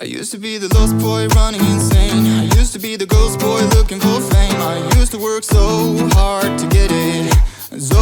I used to be the lost boy running insane. I used to be the ghost boy looking for fame. I used to work so hard to get it. So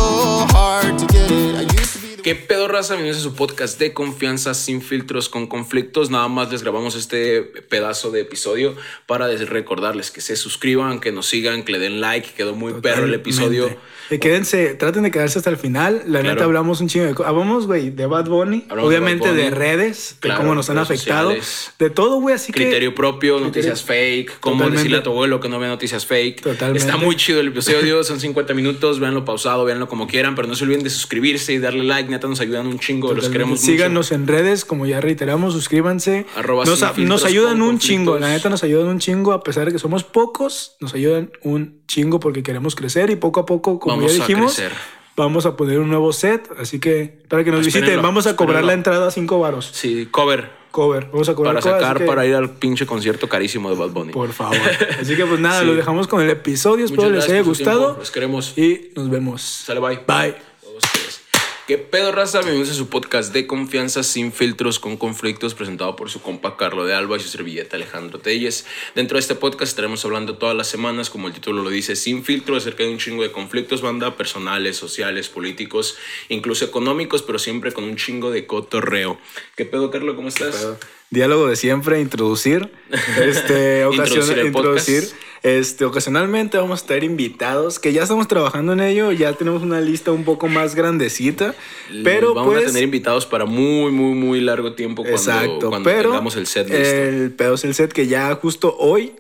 hard to get it. I used ¿Qué pedo raza? Bienvenidos a su podcast de confianza sin filtros con conflictos. Nada más les grabamos este pedazo de episodio para recordarles que se suscriban, que nos sigan, que le den like. Quedó muy perro el episodio. Quédense, traten de quedarse hasta el final. La Claro. neta hablamos un chingo de cosas. Hablamos, güey, de Bad Bunny. Hablamos obviamente de, Bunny. redes, de cómo nos han afectado. sociales. De todo, güey. Así Criterio que. propio, Criterio- noticias fake, cómo Totalmente. decirle a tu abuelo que no vea noticias fake. Totalmente. Está muy chido el episodio, son 50 minutos, véanlo pausado, véanlo como quieran, pero no se olviden de suscribirse y darle like, neta nos ayudan un chingo, los queremos Síganos en redes, como ya reiteramos, suscríbanse. Arroba nos, a- nos ayudan un chingo, la neta nos ayudan un chingo, a pesar de que somos pocos, nos ayudan un chingo porque queremos crecer y poco a poco, como Vamos ya dijimos, vamos a poner un nuevo set. Así que para que nos Espérenlo, visiten, vamos a cobrar espérenlo. la entrada a 5 varos. Sí, cover. Cover, vamos a cobrar Para cover, sacar, que- para ir al pinche concierto carísimo de Bad Bunny. Por favor. Así que pues nada, Sí. lo dejamos con el episodio. Espero Muchas les haya gustado. Los queremos. Y nos vemos. Sale, bye. Bye. ¿Qué pedo, raza? Bienvenidos a su podcast de confianza sin filtros con conflictos presentado por su compa Carlo de Alba y su servilleta Alejandro Telles. Dentro de este podcast estaremos hablando todas las semanas, como el título lo dice, sin filtro, acerca de un chingo de conflictos, banda, personales, sociales, políticos, incluso económicos, pero siempre con un chingo de cotorreo. ¿Qué pedo, Carlo? ¿Cómo estás? Diálogo de siempre, introducir. Este, Introducir ocasiona- el introducir. podcast. Este, ocasionalmente vamos a tener invitados que ya estamos trabajando en ello. Ya tenemos una lista un poco más grandecita. Pero Vamos pues. a tener invitados para muy, muy, muy largo tiempo cuando, exacto. cuando pero tengamos el set listo. El pedo es el set que ya justo hoy.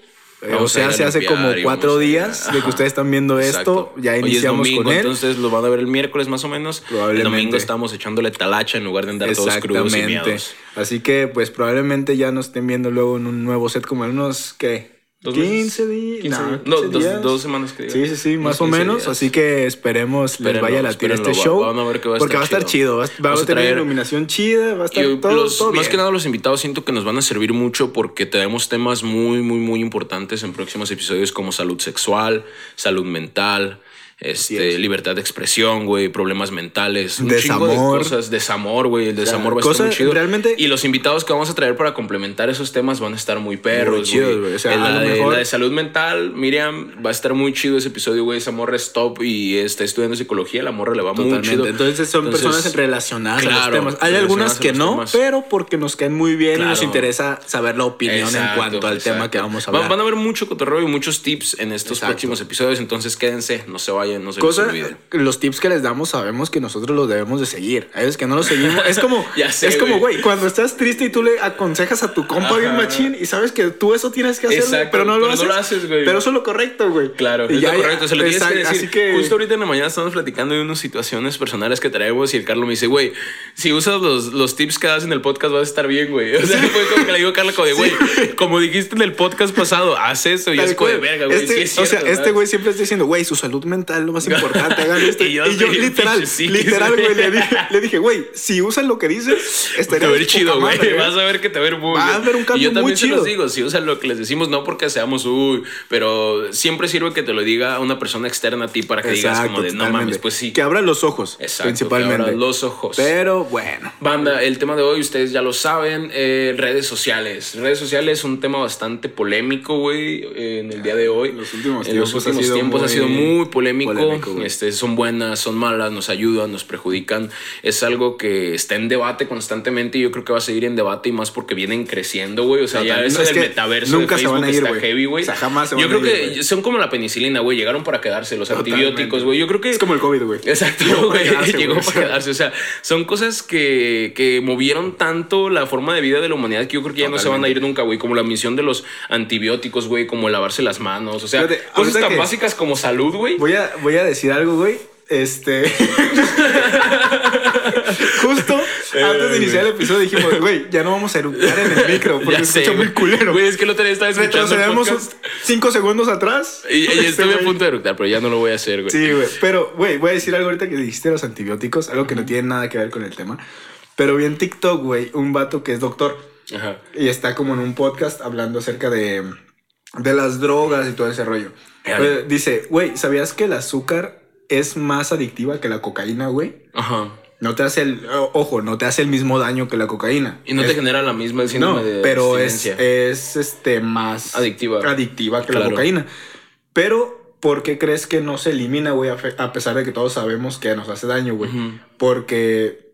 eh, Vamos o sea, se hace como cuatro días de que ustedes están viendo Exacto. esto. Ya Hoy es iniciamos domingo, con él. Entonces lo van a ver el miércoles más o menos. El Probablemente. domingo estamos echándole talacha en lugar de andar todos crudos y miados. Así que, pues probablemente ya nos estén viendo luego en un nuevo set, como en unos, ¿qué? ¿Dos 15 meses? días. 15 no, días. No, 15 dos- dos semanas que diga. Sí, sí, sí, más o 15 menos. días. Así que esperemos Espérenlo, les vaya a latir este show. van a ver que va a porque estar va a estar chido. chido. Va, Vamos a tener traer- iluminación chida, va a estar Y todo, los- todo más que nada los invitados siento que nos van a servir mucho porque tenemos temas muy, muy, muy importantes en próximos episodios como salud sexual, salud mental, este, es. libertad de expresión, güey, problemas mentales, un chingo de Desamor. cosas, desamor, güey, el desamor va a estar muy chido. realmente- y los invitados que vamos a traer para complementar esos temas van a estar muy perros, Muy güey. O sea, la, de, mejor- la de salud mental, Miriam, va a estar muy chido ese episodio, güey. Esa morra es top y está estudiando psicología, la morra le va muy Totalmente. chido. Entonces son Entonces, personas relacionadas a los temas. Hay algunas que no, temas. pero porque nos caen muy bien y nos interesa saber la opinión en cuanto al tema que vamos a hablar. Van a haber mucho cotorreo y muchos tips en estos Exacto. próximos episodios, entonces quédense, no se vayan, no se Cosa, les los tips que les damos sabemos que nosotros los debemos de seguir. Hay veces que no los seguimos. Es como, Ya sé, es como, güey. cuando estás triste y tú le aconsejas a tu compa bien Ajá. machín y sabes que tú eso tienes que hacer, güey, Exacto, pero no lo pero no haces. lo haces, güey. Pero eso es lo correcto, güey. Claro, Y es ya- lo correcto, se lo tienes que exacto, decir. Así que Justo ahorita en la mañana estamos platicando de unas situaciones personales que traemos y el Carlos me dice, güey, si usas los, los tips que das en el podcast vas a estar bien, güey. O sea, fue como que le digo a Carlos, como de, güey, como dijiste en el podcast pasado, haz eso y Tal es como de verga, güey. Este- sí es o sea, este güey siempre está diciendo, güey, su salud mental lo más importante, hagan esto. Y y yo literal, literal, güey. le dije, le dije, güey, si usan lo que dices, Te estaría de ver chido, güey. ¿eh? Vas a ver que te va a ver muy Va a haber un cambio Y yo también muy se los chido. digo, o sea, lo que les decimos, no porque seamos uy, pero siempre sirve que te lo diga una persona externa a ti para que digas como de no mames, pues sí. Que abra los ojos, Exacto, principalmente. que abra los ojos. Pero bueno. Banda, el tema de hoy, ustedes ya lo saben, eh, redes sociales. Redes sociales es un tema bastante polémico, güey, eh, en el día de hoy. En los últimos En los tiempos ha últimos sido tiempos ha sido muy polémico. Polémico, este, son buenas, son malas, nos ayudan, nos perjudican. Es algo que está en debate constantemente y yo creo que va a seguir en debate y más porque vienen creciendo, güey. O sea, ya Total. eso No, es del metaverso nunca de se van a ir, está güey. heavy, güey. O sea, jamás se Yo van a creo ir, que son como la penicilina, güey. Llegaron para quedarse, los antibióticos, güey. Yo creo que... Es como el COVID, güey. Exacto, güey. quedarse, Llegó para quedarse. O sea, son cosas que, que movieron tanto la forma de vida de la humanidad que yo creo que ya no se van a ir nunca, güey. Como la misión de los antibióticos, güey. Como lavarse las manos. O sea, Fíjate, cosas tan que- básicas como salud, güey. Voy a, voy a decir algo, güey. Este. Justo antes de iniciar el episodio dijimos, güey, ya no vamos a eructar en el micro porque se escucha muy culero. Güey, es que el otro día estaba escuchando Retrocedemos cinco segundos atrás. y, y Este estuve a punto de eructar, pero ya no lo voy a hacer, güey. Sí, güey. Pero, güey, voy a decir algo ahorita que dijiste los antibióticos, algo que no tiene nada que ver con el tema. Pero vi en TikTok, güey, un vato que es doctor Ajá. y está como en un podcast hablando acerca de, de las drogas y todo ese rollo. Eh, dice, güey, ¿sabías que el azúcar es más adictiva que la cocaína, güey? Ajá. No te hace el. Ojo, no te hace el mismo daño que la cocaína. Y no te genera la misma el No, de pero es, es este más Adictiva. adictiva que la cocaína. Pero, ¿por qué crees que no se elimina, güey? A, pesar de que todos sabemos que nos hace daño, güey. Porque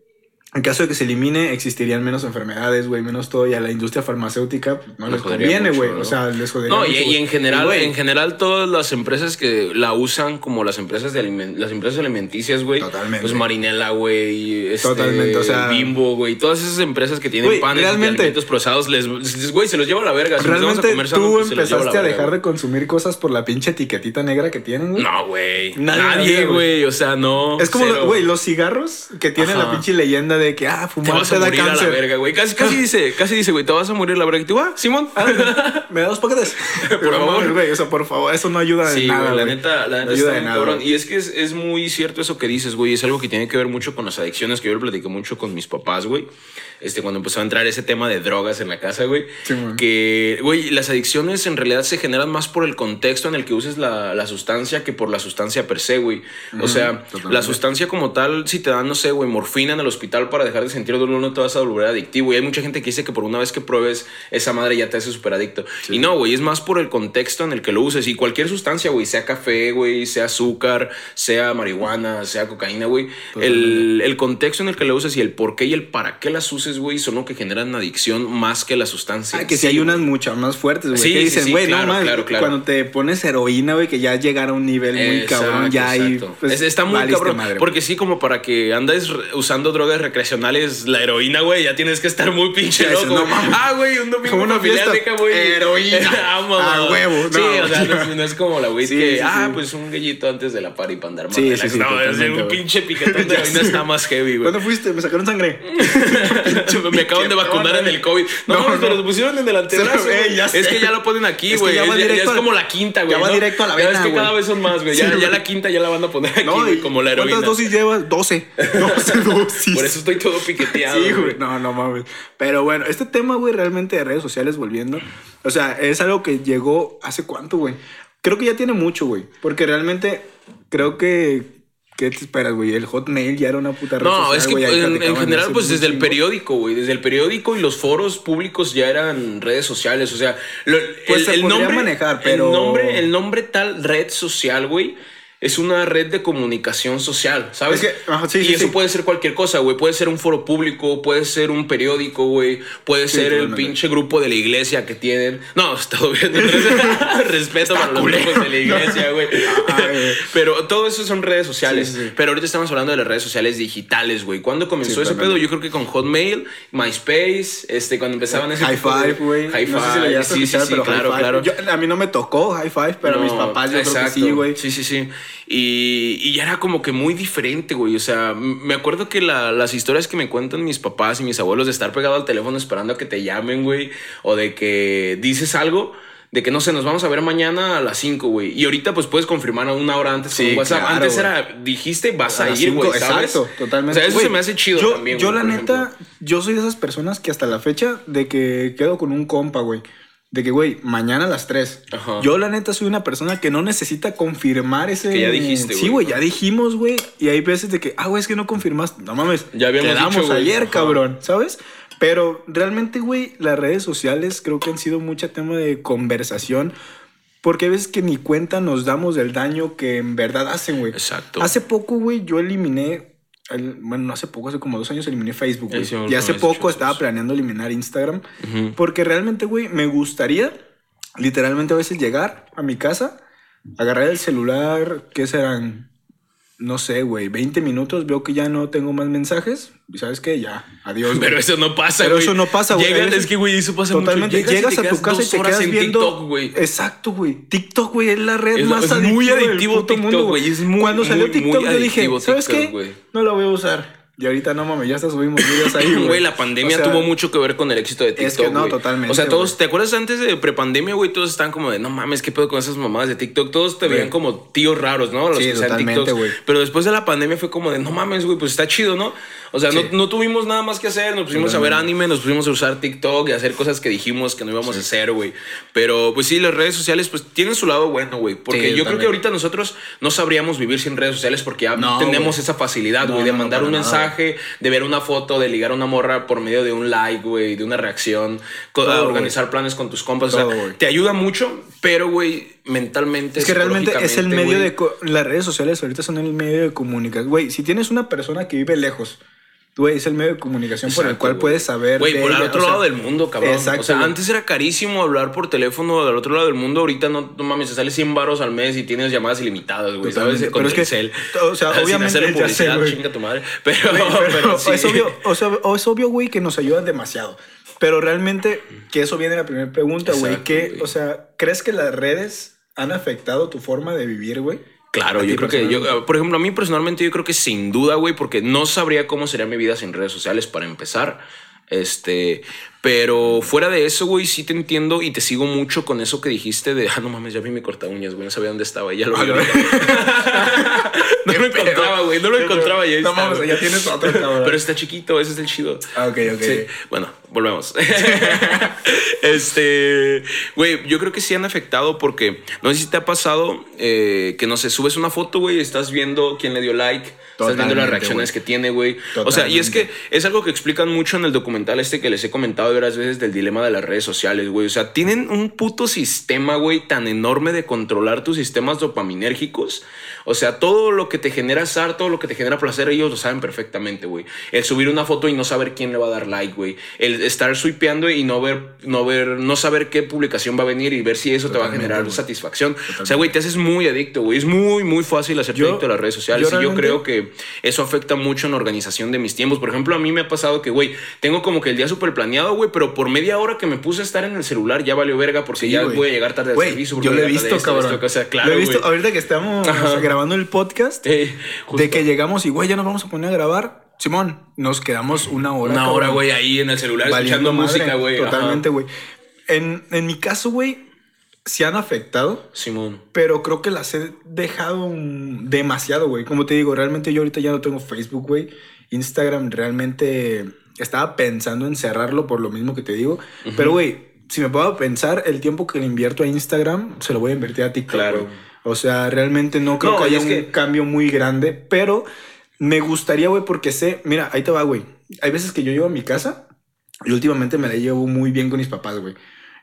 en caso de que se elimine, existirían menos enfermedades, güey, menos todo. Y a la industria farmacéutica pues, no Le les conviene, güey. ¿no? O sea, les jodería No, y, mucho, y en general, güey, en general todas las empresas que la usan como las empresas de aliment- las empresas alimenticias, güey. Totalmente. Pues Marinela, güey, este, Totalmente, o sea- Bimbo, güey, todas esas empresas que tienen Güey, panes y realmente- alimentos procesados, les, güey, se los lleva a la verga. Si nos vamos a Realmente comer tú pues, lleva empezaste a verga, dejar de consumir cosas por la pinche etiquetita negra que tienen, güey. No, güey. Nadie güey. O sea, no. Es como, lo- güey, los cigarros que tienen Ajá. la pinche leyenda de que, ah, Te fumar vas te, a da morir a la cáncer. verga, güey. Casi, casi dice, casi dice, güey, te vas a morir la verga. Y tú, ah, Simón. Ah, ¿Me da dos paquetes? Por No favor. güey, o sea, por favor, eso no ayuda de Sí, nada, güey, la güey. neta, la No neta ayuda está de nada, cabrón. Y es que es, es muy cierto eso que dices, güey. Es algo que tiene que ver mucho con las adicciones, que yo lo platiqué mucho con mis papás, güey. Este, cuando empezó a entrar ese tema de drogas en la casa, güey. Sí, que, güey, las adicciones en realidad se generan más por el contexto en el que uses la, la sustancia que por la sustancia per se, güey. O sea, totalmente. la sustancia como tal, si te dan, no sé, güey, morfina en el hospital para dejar de sentir dolor, no te vas a volver adictivo. Y hay mucha gente que dice que por una vez que pruebes esa madre ya te hace súper adicto. Y no, güey, es más por el contexto en el que lo uses. Y cualquier sustancia, güey, sea café, güey, sea azúcar, sea marihuana, sea cocaína, güey. El, el contexto en el que lo uses y el por qué y el para qué las uses, güey, son lo que generan adicción más que la sustancia. Ah, que si sí, hay unas muchas más fuertes, güey. Sí, que sí, dicen, sí, güey, claro, no mames, claro, claro. cuando te pones heroína, güey, que ya llegar a un nivel muy Exacto, cabrón, ya hay. pues, Es- está muy cabrón. madre, porque sí, como para que andes usando drogas recreacionales, la heroína, güey, ya tienes que estar muy pinche loco. no ah, güey, un domingo Como una familiar fiesta, deja, güey. heroína. Amo, A mamá. huevo, Sí, no, o sea, no, no es como la güey Sí, que, sí, ah, sí. pues un gallito antes de la party para andar más Sí, relax. sí, sí, No, es un pinche piquetón de heroína está más heavy, güey. ¿Cuándo fuiste? Me sacaron sangre. Me acaban de vacunar en el COVID. No, No, pero lo pusieron en el antebrazo. Sí, es que ya lo ponen aquí, Es que güey. ya Es, es como la quinta, güey. ya va directo a la vena, que güey. cada vez son más, güey. Sí, Ya, la quinta ya la van a poner aquí, güey, como la heroína. ¿Cuántas dosis llevas? 12. 12 dosis. Por eso estoy todo piqueteado. Sí, güey. No, no mames. Pero bueno, este tema, güey, realmente de redes sociales volviendo. O sea, es algo que llegó hace cuánto, güey. Creo que ya tiene mucho, güey. Porque realmente creo que. ¿Qué te esperas, güey? El Hotmail ya era una puta red No, social, es que ahí en, en general, pues desde el chingo. periódico, güey. Desde el periódico y los foros públicos ya eran redes sociales. O sea, lo- Pues se podría manejar, pero- El nombre, el nombre tal red social, güey. Es una red de comunicación social, ¿sabes? Es que- ajá, sí, y sí, eso sí. puede ser cualquier cosa, güey. Puede ser un foro público, puede ser un periódico, güey. Puede ser el pinche grupo de la iglesia que tienen. No, está bien. Respeto para los grupos de la iglesia, güey. Pero todo eso son redes sociales. Pero ahorita estamos hablando de las redes sociales digitales, güey. ¿Cuándo comenzó ese pedo? Yo creo que con Hotmail, MySpace, este, cuando empezaban ese High tipo Five, güey. High no sé si Five, sí, sí, pero claro, Five. claro. Yo- a mí no me tocó High Five, pero a mis papás yo creo que exacto. sí, güey. Sí, sí, sí. Y, y ya era como que muy diferente, güey. O sea, me acuerdo que la- las historias que me cuentan mis papás y mis abuelos de estar pegado al teléfono esperando a que te llamen, güey. O de que dices algo. De que no sé, nos vamos a ver mañana a las 5, güey. Y ahorita pues puedes confirmar a una hora antes Sí, con WhatsApp. claro, Antes era, dijiste, vas a, ir, güey, ¿sabes? Exacto, totalmente. O sea, eso Güey, se me hace chido yo, también, Yo, la neta, ejemplo. yo soy de esas personas que hasta la fecha de que quedo con un compa, güey. De que, güey, mañana a las 3. Ajá. Yo, la neta, soy una persona que no necesita confirmar ese. Que ya dijiste, Sí, güey. güey, ya dijimos, güey. Y hay veces de que, ah, güey, es que no confirmaste. No mames. Ya habíamos Quedamos dicho, güey. ayer, Ajá. cabrón, ¿sabes? Pero realmente, güey, las redes sociales creo que han sido mucho tema de conversación. Porque hay veces que ni cuenta nos damos del daño que en verdad hacen, güey. Exacto. Hace poco, güey, yo eliminé. El- bueno, no hace poco, hace como dos años eliminé Facebook, güey. Sí y hace poco estaba planeando eliminar Instagram. Porque realmente, güey, me gustaría literalmente a veces llegar a mi casa, agarrar el celular, ¿qué serán? No sé, güey, 20 minutos, veo que ya no tengo más mensajes. Y sabes qué, ya, adiós. güey. Pero eso no pasa, Pero güey. eso no pasa, güey. Es que, güey, eso pasa Totalmente. mucho. Llegas, te a tu casa y te quedas en viendo. TikTok, güey. Exacto, güey. TikTok, güey, es la red Es- más es adictiva. muy del adictivo puto TikTok, mundo, güey. Es muy, Cuando salió muy, TikTok, muy yo dije, ¿sabes TikTok, qué? güey. No la voy a usar. Y ahorita no mames, ya hasta subimos videos ahí, güey. La pandemia O sea, tuvo mucho que ver con el éxito de TikTok. Es que no, totalmente, O sea, todos. ¿te acuerdas antes de prepandemia, güey? Todos estaban como de, no mames, ¿qué pedo con esas mamadas de TikTok? Todos te veían como tíos raros, ¿no? Los Sí, que totalmente, TikToks. güey. Pero después de la pandemia fue como de, no mames, güey, pues está chido, ¿no? O sea, no, Sí. no tuvimos nada más que hacer, nos pusimos a ver anime, nos pusimos a usar TikTok y a hacer cosas que dijimos que no íbamos a hacer, güey. Pero pues sí, las redes sociales pues tienen su lado bueno, güey. Porque Sí, yo creo que ahorita nosotros no sabríamos vivir sin redes sociales porque ya No, tenemos güey. esa facilidad, güey, de no, mandar un nada, mensaje, de ver una foto, de ligar a una morra por medio de un like, güey, de una reacción, Todo, organizar planes con tus compas. o sea, te ayuda mucho, pero, güey, mentalmente. Es que realmente es el medio güey, de... Las redes sociales ahorita son el medio de comunicación. Güey, si tienes una persona que vive lejos, güey, es el medio de comunicación por el cual puedes saber... Güey, por el otro o sea, lado del mundo, cabrón. Exacto, o sea, antes era carísimo hablar por teléfono del otro lado del mundo. Ahorita no, no mames, te sale 100 baros al mes y tienes llamadas ilimitadas, güey. ¿Sabes? Con Pero es que, Telcel. o sea, Sin obviamente, publicidad, chinga tu madre. Pero, Güey, pero pero sí. es obvio, o sea, es obvio, güey, que nos ayudan demasiado. Pero realmente, que eso viene la primera pregunta, güey. Exacto, Que, güey. o sea, ¿crees que las redes han afectado tu forma de vivir, güey? Claro, yo creo que yo, por ejemplo, a mí personalmente yo creo que sin duda, güey, porque no sabría cómo sería mi vida sin redes sociales para empezar. Este, pero fuera de eso, güey, sí te entiendo y te sigo mucho con eso que dijiste de, ah, no mames, ya vi mi corta uñas, güey, no sabía dónde estaba, y ya lo vi. No lo encontraba, güey, no lo encontraba. y ahí No mames, ya tienes otro, cabrón. Pero está chiquito, ese es el chido. Ah, ok, ok. Sí, bueno, volvemos. este, güey, yo creo que sí han afectado porque no sé si te ha pasado eh, que no sé, subes una foto, güey, y estás viendo quién le dio like, estás viendo las reacciones que tiene, güey. O sea, y es que es algo que explican mucho en el documental este que les he comentado varias veces del dilema de las redes sociales, güey. O sea, tienen un puto sistema, güey, tan enorme de controlar tus sistemas dopaminérgicos. O sea, todo lo que te genera azar, todo lo que te genera placer, ellos lo saben perfectamente, güey. El subir una foto y no saber quién le va a dar like, güey. El estar swipeando y no ver, no ver, no saber qué publicación va a venir y ver si eso te va a generar satisfacción. O sea, güey, te haces muy adicto, güey. Es muy, muy fácil hacerte Yo- adicto a las redes sociales. yo y yo creo que eso afecta mucho en la organización de mis tiempos. Por ejemplo, a mí me ha pasado que, güey, tengo como que el día súper planeado, güey, pero por media hora que me puse a estar en el celular ya valió verga porque Sí, ya voy a llegar tarde al servicio. yo lo he visto, esto, cabrón. esto, o sea, claro, lo he visto ahorita que estamos. Grabando el podcast. Eh, de que llegamos y, güey, ya nos vamos a poner a grabar. Simón, nos quedamos una hora. Una cabrón, hora, güey, ahí en el celular escuchando madre. música, güey. Totalmente, güey. En, en mi caso, güey, se han afectado. Simón. Pero creo que las he dejado demasiado, güey. Como te digo, realmente yo ahorita ya no tengo Facebook, güey. Instagram realmente estaba pensando en cerrarlo por lo mismo que te digo. Pero, güey, si me puedo pensar, el tiempo que le invierto a Instagram se lo voy a invertir a TikTok. Claro. O sea, realmente no creo No, que haya un que- cambio muy grande, pero me gustaría, güey, porque sé, mira, ahí te va, güey. Hay veces que yo llego a mi casa y últimamente me la llevo muy bien con mis papás, güey.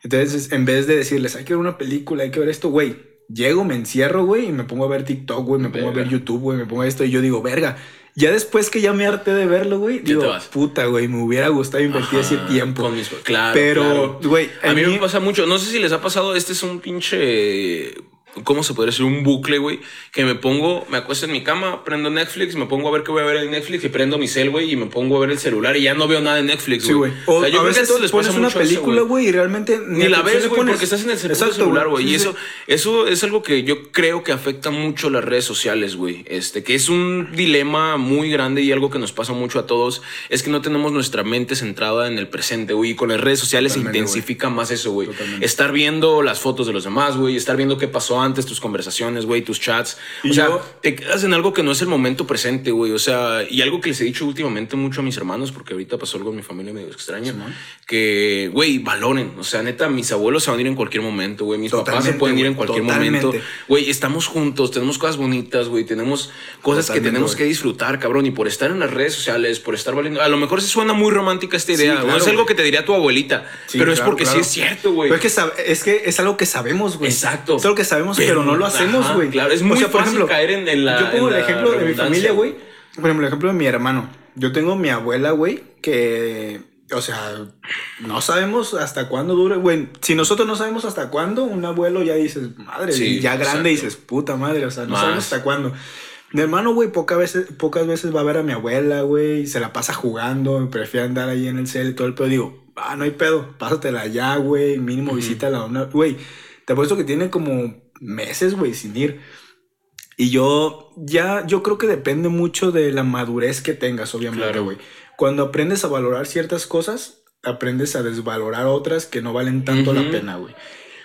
Entonces, en vez de decirles, hay que ver una película, hay que ver esto, güey, llego, me encierro, güey, y me pongo a ver TikTok, güey, me pongo a ver. YouTube, güey, me pongo a esto, y yo digo, verga. Ya después que ya me harté de verlo, güey, digo, puta, güey, me hubiera gustado invertir ese Ajá, tiempo. con mis- claro, Pero, claro. güey, A mí mí- me pasa mucho. No sé si les ha pasado. Este es un pinche. ¿Cómo se podría decir? Un bucle, güey. Que me pongo, me acuesto en mi cama, prendo Netflix, me pongo a ver qué voy a ver en Netflix y prendo mi cel, güey, y me pongo a ver el celular y ya no veo nada en Netflix, Sí, güey. O, O sea, yo a creo que a veces todos les pones pasa una película, güey, y realmente Ni la ves, güey, porque estás en el Exacto, celular, güey. Sí, y sí. eso, eso es algo que yo creo que afecta mucho las redes sociales, güey. Este, que es un dilema muy grande y algo que nos pasa mucho a todos. Es que no tenemos nuestra mente centrada en el presente, güey. Y con las redes sociales se intensifica más eso, güey. Estar viendo las fotos de los demás, güey. Estar viendo qué pasó antes, tus conversaciones, güey, tus chats. O sea, yo- te quedas en algo que no es el momento presente, güey. O sea, y algo que les he dicho últimamente mucho a mis hermanos, porque ahorita pasó algo en mi familia medio extraño, que, güey, valoren. O sea, neta, mis abuelos se van a ir en cualquier momento, güey. Mis papás se Totalmente, pueden ir en cualquier totalmente. momento. Güey, estamos juntos, tenemos cosas bonitas, güey. Tenemos cosas que Totalmente, tenemos que disfrutar, cabrón. Y por estar en las redes sociales, por estar valiendo. A lo mejor se suena muy romántica esta idea. claro, o es algo que te diría tu abuelita. Sí, pero es porque claro. sí es cierto, güey. Es que, es que es algo que sabemos, güey. Exacto. Es algo que sabemos, pero, no lo hacemos, güey. claro, es O muy sea, por fácil ejemplo, caer en, en la. Yo pongo el ejemplo de mi familia, güey. Por ejemplo, el ejemplo de mi hermano. Yo tengo mi abuela, güey, que, o sea, no sabemos hasta cuándo dure, güey. Si nosotros no sabemos hasta cuándo, un abuelo ya dices, madre, Sí, y ya grande exacto. dices, puta madre, o sea, no Más. sabemos hasta cuándo. Mi hermano, güey, pocas veces, pocas veces va a ver a mi abuela, güey, y se la pasa jugando, prefiere andar ahí en el cel y todo el pedo. Digo, ah, no hay pedo, pásatela ya, güey, mínimo visítala. una- Güey, te apuesto que tiene como meses, güey, sin ir. Y yo ya, yo creo que depende mucho de la madurez que tengas, obviamente, Claro. güey. Cuando aprendes a valorar ciertas cosas, aprendes a desvalorar otras que no valen tanto la pena, güey.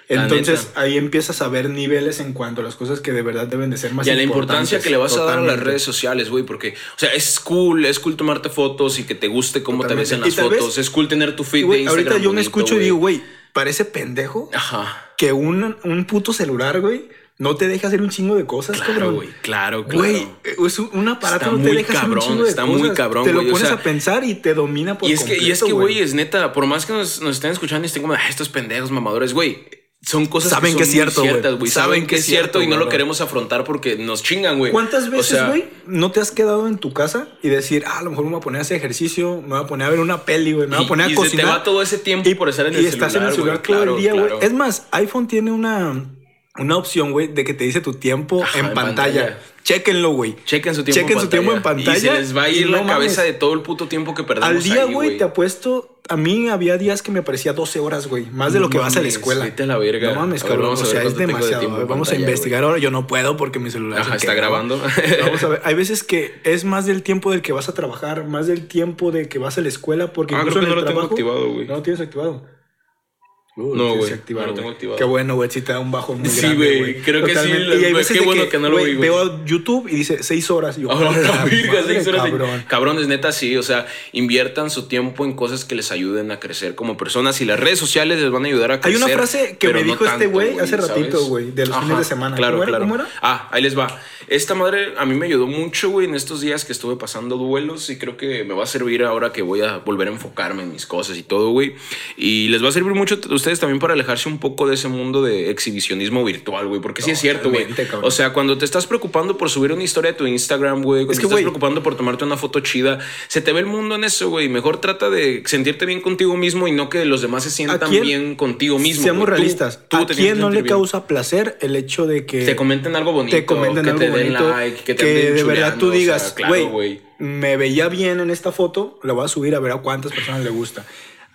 Entonces ahí empiezas a ver niveles en cuanto a las cosas que de verdad deben de ser más Y a la importancia importantes. que le vas a dar a las redes sociales, güey, porque, o sea, es cool, es cool tomarte fotos y que te guste cómo te ves en las fotos, vez- es cool tener tu feed de Instagram. ahorita yo me escucho y digo, güey, parece pendejo Ajá. que un, un puto celular, güey, no te deja hacer un chingo de cosas, Claro, cabrón. güey, claro, claro. Güey, es un- aparato Está no te hacer cabrón, un chingo de está cosas. muy cabrón, Te lo güey, o pones sea, a pensar y te domina por Y es que, y es que, completo, güey, es neta, por más que nos, nos estén escuchando y estén como, "Ah, estos pendejos mamadores, güey. Son cosas Saben que, que son es cierto, muy ciertas, güey. Saben, que es cierto, y no lo queremos afrontar porque nos chingan, güey. ¿Cuántas O veces, sea, güey, no te has quedado en tu casa y decir, ah, a lo mejor me voy a poner a hacer ejercicio, me voy a poner a ver una peli, güey, me voy Y- a poner a y cocinar? te va todo ese tiempo por estar en el y estás en el celular, celular todo claro, el día, güey. claro. Es más, iPhone tiene una, una opción, güey, de que te dice tu tiempo Ajá, en, en pantalla. pantalla. Chéquenlo, güey. Chequen su tiempo, Chequen en, su pantalla, tiempo en pantalla Y se les va a ir no la cabeza de todo el puto tiempo que perdemos Al día, güey, te apuesto. A mí había días que me parecía 12 horas, güey. Más de No lo que vas a la escuela. vete a la verga. No mames, cabrón. o sea, es de demasiado. en vamos a investigar ahora. Yo no puedo porque mi celular. Ajá, se está queda, grabando. Vamos a ver. Hay veces que es más del tiempo del que vas a trabajar, más del tiempo de que vas a la escuela, porque Ah, incluso creo que en no el lo tengo activado, güey. No lo tienes activado. Uh, No, güey, que no lo güey. tengo activado. Qué bueno, güey. Sí te da un bajo muy Sí, grande, güey, creo que sí, Y hay veces bueno que no lo güey, vi, güey. Veo YouTube y dice 6 horas. Y yo, la seis horas de- cabrón. Cabrones, neta, sí. O sea, inviertan su tiempo en cosas que les ayuden a crecer como personas y las redes sociales les van a ayudar a Hay crecer. una frase que me no dijo este güey hace ratito, güey, de los fines de semana. Claro, claro. ¿Cómo era? Ah, ahí les va. Esta madre a mí me ayudó mucho, güey, en estos días que estuve pasando duelos y creo que me va a servir ahora que voy a volver a enfocarme en mis cosas y todo, güey. Y les va a servir mucho ustedes también para alejarse un poco de ese mundo de exhibicionismo virtual, güey, porque sí es cierto, güey. O sea, cuando te estás preocupando por subir una historia de tu Instagram, güey, cuando Es te que, estás güey, preocupando por tomarte una foto chida, se te ve el mundo en eso, güey. Mejor trata de sentirte bien contigo mismo y no que los demás se sientan bien contigo mismo. Seamos realistas. tú ¿A te quién no le bien. causa placer el hecho de que Te comenten algo bonito, te comenten que algo te den bonito, like, que te que anden de verdad tú o sea, digas, claro, güey, me veía bien en esta foto, la voy a subir a ver a cuántas personas le gusta.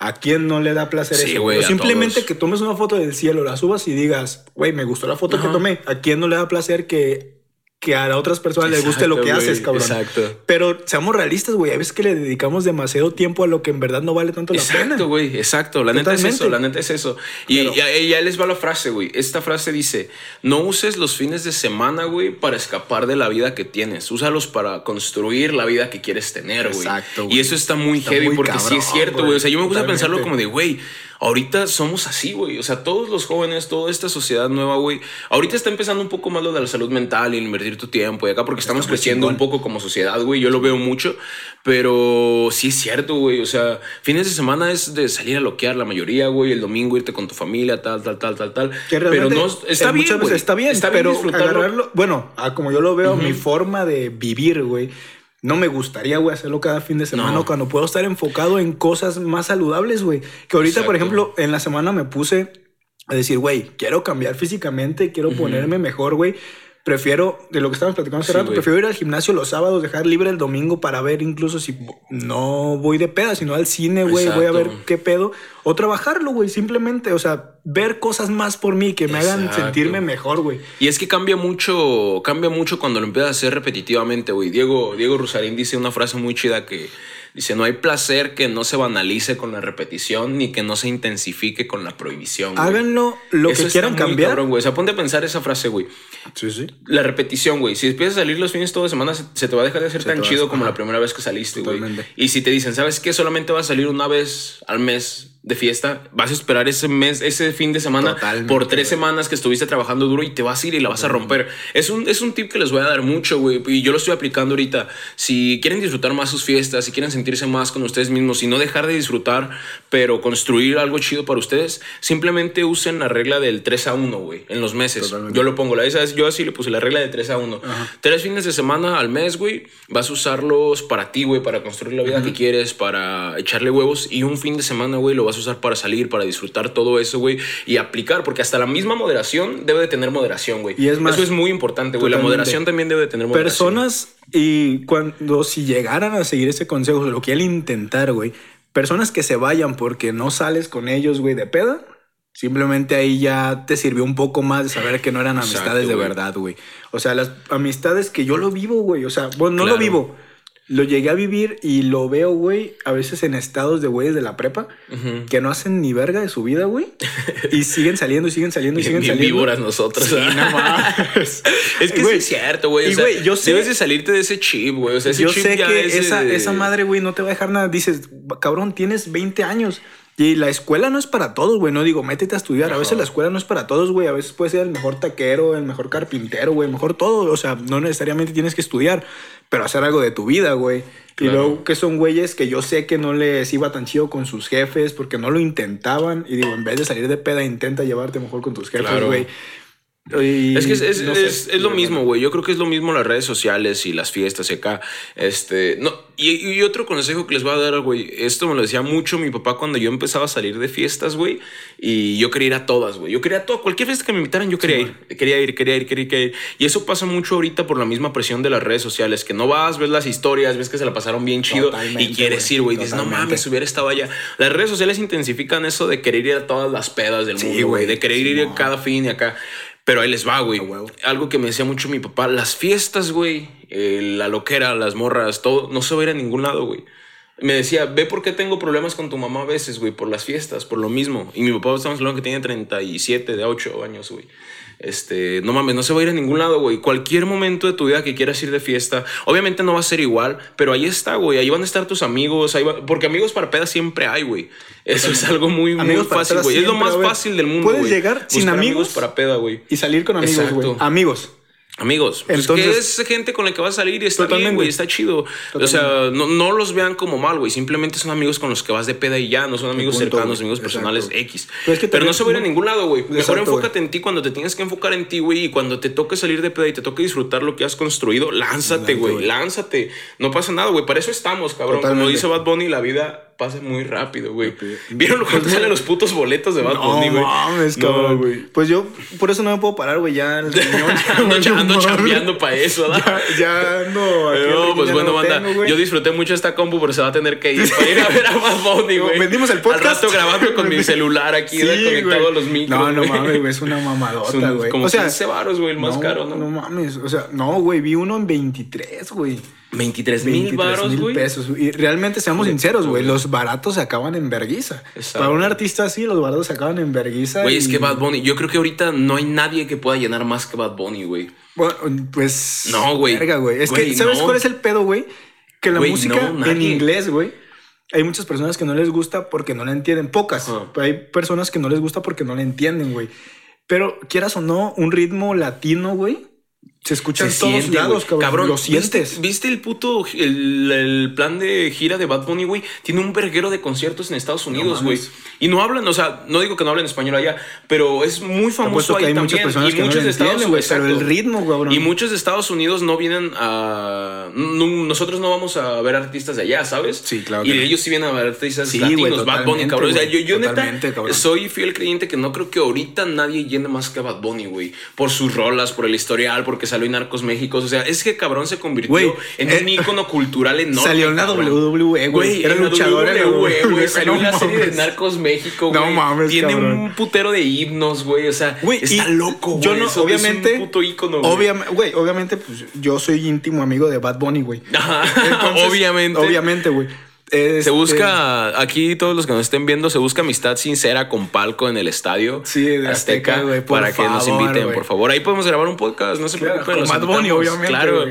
¿A quién no le da placer Sí, eso? güey, O simplemente todos. que tomes una foto del cielo, la subas y digas, güey, me gustó la foto que tomé. ¿A quién no le da placer que, que a otras personas les guste lo que Exacto, haces, cabrón? exacto. Pero seamos realistas, güey. Hay veces que le dedicamos demasiado tiempo a lo que en verdad no vale tanto la pena. Exacto, güey, exacto. La neta es eso, la neta es eso. Y Pero- ya, ya les va la frase, güey. Esta frase dice, no uses los fines de semana, güey, para escapar de la vida que tienes. Úsalos para construir la vida que quieres tener, güey. Exacto. Y eso está muy Está heavy muy porque sí es cabrón, cierto, güey. O sea, yo me puse a pensarlo como de, güey, ahorita somos así, güey. O sea, todos los jóvenes, toda esta sociedad nueva, güey. Ahorita está empezando un poco más lo de la salud mental y invertir tu tiempo y acá porque estamos creciendo un poco como sociedad, güey. Yo lo veo mucho, pero sí es cierto, güey. O sea, fines de semana es de salir a loquear la mayoría, güey. El domingo irte con tu familia, tal, tal, tal, tal, tal. Que pero no está bien, está bien, Está bien pero disfrutarlo. agarrarlo, bueno, a como yo lo veo, mi forma de vivir, güey, no me gustaría, güey, hacerlo cada fin de semana No. cuando puedo estar enfocado en cosas más saludables, güey. Que ahorita, por ejemplo, en la semana me puse a decir, güey, quiero cambiar físicamente, quiero ponerme mejor, güey. Prefiero, de lo que estábamos platicando hace Sí, rato, prefiero ir al gimnasio los sábados, dejar libre el domingo para ver incluso si no voy de peda, sino al cine, güey, voy a ver qué pedo. O trabajarlo, güey, simplemente, o sea, ver cosas más por mí que me hagan sentirme mejor, güey. Y es que cambia mucho, cambia mucho cuando lo empiezas a hacer repetitivamente, güey. Diego, Diego Rusarín dice una frase muy chida que dice, no hay placer que no se banalice con la repetición ni que no se intensifique con la prohibición. güey". Háganlo lo Eso que quieran cambiar. cabrón, güey. O sea, ponte a pensar esa frase, güey. Sí, sí. La repetición, güey. Si empiezas a salir los fines toda semana, se, se te va a dejar de hacer Se tan va chido como ajá. la primera vez que saliste, güey. Y si te dicen, ¿sabes qué? Solamente vas a salir una vez al mes de fiesta, vas a esperar ese mes, ese fin de semana Totalmente, por tres semanas que estuviste trabajando duro y te vas a ir y la vas a romper. Es un, es un tip que les voy a dar mucho, güey. Y yo lo estoy aplicando ahorita. Si quieren disfrutar más sus fiestas, si quieren sentirse más con ustedes mismos y no dejar de disfrutar, pero construir algo chido para ustedes, simplemente usen la regla del 3 a 1, güey, en los meses. Totalmente. Yo lo pongo, la esa es- yo así le puse la regla de 3 a 1. Tres fines de semana al mes, güey, vas a usarlos para ti, güey, para construir la vida que quieres, para echarle huevos. Y un fin de semana, güey, lo vas a usar para salir, para disfrutar todo eso, güey, y aplicar, porque hasta la misma moderación debe de tener moderación, güey. Y es más, eso es muy importante, güey. La moderación también debe de tener moderación. Personas, y cuando si llegaran a seguir ese consejo, lo quieren intentar, güey. Personas que se vayan porque no sales con ellos, güey, de peda. Simplemente ahí ya te sirvió un poco más de saber que no eran Exacto, amistades de verdad, güey. O sea, las amistades que yo lo vivo, güey. O sea, bueno, no lo vivo. Lo llegué a vivir y lo veo, güey, a veces en estados de güeyes de la prepa que no hacen ni verga de su vida, güey. y siguen saliendo y siguen saliendo y siguen Bien saliendo. víboras nosotros. Sí, no mames. Es que sí es cierto, güey. O sea, yo sé- debes de salirte de ese chip, güey. O sea, ese Yo chip sé ya que es esa, esa madre, güey, no te va a dejar nada. Dices, cabrón, tienes 20 años. Y la escuela no es para todos, güey. No digo, métete a estudiar. A veces la escuela no es para todos, güey. A veces puedes ser el mejor taquero, el mejor carpintero, güey. Mejor todo. O sea, no necesariamente tienes que estudiar, pero hacer algo de tu vida, güey. Y Claro. luego que son güeyes que yo sé que no les iba tan chido con sus jefes porque no lo intentaban. Y digo, en vez de salir de peda, intenta llevarte mejor con tus jefes, Claro. Y Es que es, es- no sé, es- es lo mismo, güey. Yo creo que es lo mismo las redes sociales y las fiestas y acá. Este, no, y, y otro consejo que les voy a dar, güey. Esto me lo decía mucho mi papá cuando yo empezaba a salir de fiestas, güey. Y yo quería ir a todas, güey. Yo quería a todo, cualquier fiesta que me invitaran, yo quería ir. Quería ir, quería ir, quería ir, quería ir. Y eso pasa mucho ahorita por la misma presión de las redes sociales. Que no vas, ves las historias, ves que se la pasaron bien chido Totalmente, y quieres ir, güey. Dices, no mames, hubiera estado allá. Las redes sociales intensifican eso de querer ir a todas las pedas del Sí, mundo, güey. güey. De querer ir a cada fin y acá. Pero ahí les va, güey. Algo que me decía mucho mi papá, las fiestas, güey, eh, la loquera, las morras, todo, no se va a ir a ningún lado, güey. Me decía, ve por qué tengo problemas con tu mamá a veces, güey, por las fiestas, por lo mismo. Y mi papá, estamos hablando que tiene 37, de 8 años, güey. Este, no mames, no se va a ir a ningún lado, güey. Cualquier momento de tu vida que quieras ir de fiesta, obviamente no va a ser igual, pero ahí está, güey. Ahí van a estar tus amigos, ahí va- porque amigos para pedas siempre hay, güey. Eso es algo muy, muy Amigos fácil, güey. Es lo más fácil del mundo, Puedes llegar sin Buscar amigos para peda, güey. Y salir con amigos, güey. Amigos. Amigos, pues Entonces- que es gente con la que vas a salir y está bien, güey, está chido. O sea, no, no los vean como mal, güey. Simplemente son amigos con los que vas de peda y ya, no son amigos punto, cercanos, amigos Exacto. personales X. Pero es que Pero no se va a ir a ningún lado, güey. Mejor enfócate en ti cuando te tienes que enfocar en ti, güey. Y cuando te toque salir de peda y te toque disfrutar lo que has construido, lánzate, güey. Lánzate. No pasa nada, güey. Para eso estamos, cabrón. Como dice Bad Bunny, la vida pasa muy rápido, güey. ¿Vieron lo que salen los putos boletos de Bad No Bunny, güey? mames, No, cabrón. güey. Pues yo por eso no me puedo parar, güey. Ya el riñón. ando, cha- ando No mames. chambeando para eso, ¿verdad? Ya, ya el No, riñón pues bueno, no banda. yo disfruté mucho esta compu, pero se va a tener que ir para ir a ver a Bad Bunny, güey. Vendimos el podcast. Al rato grabando con mi celular aquí, conectado a los micros. No, no mames, güey. Es una mamadota, güey. como o sea, 15 varos, güey, el más no, caro, ¿no? No mames. O sea, no, güey. Vi uno en 23, güey. 23 mil 23 varos, mil güey. pesos. Y realmente, seamos sinceros, güey. Los baratos se acaban en verguiza. Para un artista así, los baratos se acaban en verguiza. Güey, es que Bad Bunny, yo creo que ahorita no hay nadie que pueda llenar más que Bad Bunny, güey. Bueno, pues. No, güey. Es que, ¿sabes no. cuál es el pedo, güey? Que la Güey, música no, en inglés, güey. Hay muchas personas que no les gusta porque no la entienden. Pocas. Hay personas que no les gusta porque no la entienden, güey. Pero quieras o no, un ritmo latino, güey. Se escucha en todos siente, lados, güey. cabrón. Lo ¿viste- sientes. ¿viste, el puto, el, el plan de gira de Bad Bunny, güey? Tiene un verguero de conciertos en Estados Unidos, güey. mames. y no hablan, o sea, no digo que no hablen español allá, pero es muy famoso ahí hay también. muchas personas y que no muchos de Estados güey. Pero el ritmo, cabrón. Y muchos de Estados Unidos no vienen a. no- nosotros no vamos a ver artistas de allá, ¿sabes? Sí, claro Y que no. ellos sí vienen a ver artistas Sí, latinos, Bad Bunny, cabrón. O sea, yo, yo neta cabrón. soy fiel creyente que no creo que ahorita nadie llene más que a Bad Bunny, güey. Por sus rolas, por el historial, porque salió en Narcos México. O sea, es que cabrón se convirtió en eh, un ícono cultural enorme. Salió en la. WWE, güey. Era luchador en la WWE, güey. WWE, Salió no en la serie de. Narcos México, No güey. mames, Tiene cabrón. un putero de himnos, güey. O sea, Güey, está loco, güey. Yo no, Eso obviamente. Es un puto ícono, güey. Obviamente, güey, obviamente, pues yo soy íntimo amigo de Bad Bunny, güey. Obviamente. Obviamente, güey. Este, Se busca, aquí todos los que nos estén viendo, se busca amistad sincera con palco en el estadio Sí, de Azteca, para que nos inviten, por favor. Ahí podemos grabar un podcast, no se Claro, preocupen. con Bad Bunny, obviamente. Claro.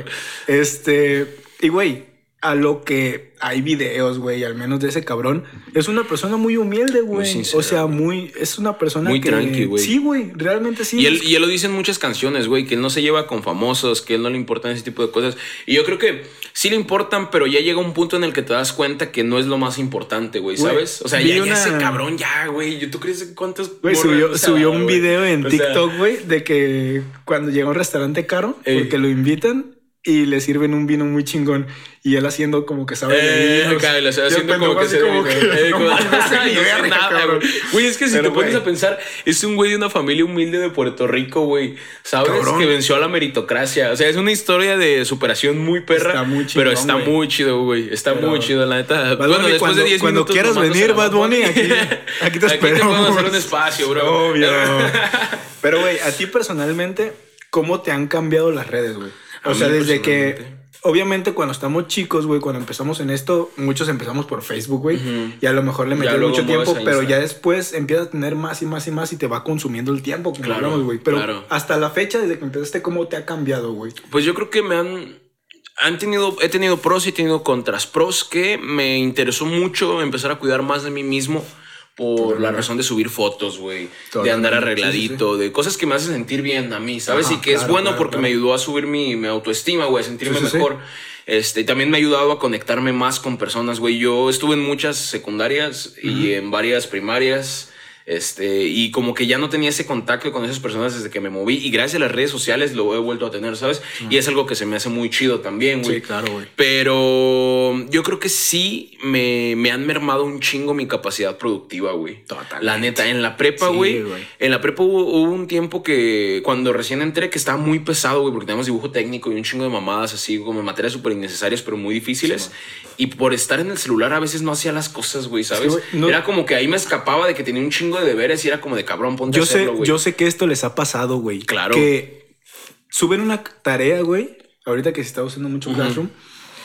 Este. Y, güey, a lo que hay videos, güey, al menos de ese cabrón, es una persona muy humilde, güey. O sea, muy. Es una persona Muy que. tranqui, güey. Sí, güey, realmente sí. Y él, y él lo dice en muchas canciones, güey, que él no se lleva con famosos, que él no le importan ese tipo de cosas. Y yo creo que sí le importan, pero ya llega un punto en el que te das cuenta que no es lo más importante, güey, ¿sabes? O sea, ya, ese cabrón, ya, güey. ¿Tú crees cuántos Güey, subió, subió un video en O TikTok, güey, de que cuando llega a un restaurante caro, porque lo invitan y le sirven un vino muy chingón. Y él haciendo como que sabe de Eh, vinos. acá, y lo estoy haciendo como que se como que, eh, no como- no verga, nada, güey. Güey, es que si Pero, te pones a pensar, es un güey de una familia humilde de Puerto Rico, güey. ¿Sabes? Cabrón. Que venció a la meritocracia. O sea, es una historia de superación muy perra. Está muy pero chingón, está güey. muy chido, güey. Está Pero- muy chido, la neta. Bad bueno, Bunny, después cuando- de 10 cuando minutos. quieras nomás venir, no Bad Bunny, aquí- aquí te esperamos. podemos hacer un espacio, bro. Obvio. Pero, güey, a ti personalmente, ¿cómo te han cambiado las redes, güey? O sea, desde que. obviamente cuando estamos chicos, güey, cuando empezamos en esto, muchos empezamos por Facebook, güey, y a lo mejor le luego mucho tiempo, pero ya después empiezas a tener más y más y más y te va consumiendo el tiempo, como Claro, hablamos, güey. Pero claro. hasta la fecha, desde que empezaste, ¿cómo te ha cambiado, güey? Pues yo creo que me han. Han tenido, he tenido pros y he tenido contras. Pros que me interesó mucho empezar a cuidar más de mí mismo por la razón de subir fotos, güey. De andar arregladito, de cosas que me hacen sentir bien a mí, ¿sabes? Ajá, y que es bueno claro, porque claro. me ayudó a subir mi, mi autoestima, güey, a sentirme Sí, sí, sí. mejor. Este, también me ha ayudado a conectarme más con personas, güey. Yo estuve en muchas secundarias y en varias primarias. Este, y como que ya no tenía ese contacto con esas personas desde que me moví. Y gracias a las redes sociales lo he vuelto a tener, ¿sabes? Y es algo que se me hace muy chido también, güey. Sí, claro, güey. Pero yo creo que sí me, me han mermado un chingo mi capacidad productiva, güey. Totalmente. La neta, en la prepa, Sí, güey. en la prepa hubo, hubo un tiempo que cuando recién entré que estaba muy pesado, güey, porque teníamos dibujo técnico y un chingo de mamadas así, como materias súper innecesarias, pero muy difíciles. y por estar en el celular a veces no hacía las cosas, güey, ¿sabes? no- Era como que ahí me escapaba de que tenía un chingo de deberes y era como de cabrón, ponte Yo a sé, hacerlo, güey. yo sé que esto les ha pasado, güey. Claro. Que suben una tarea, güey. Ahorita que se está usando mucho Classroom,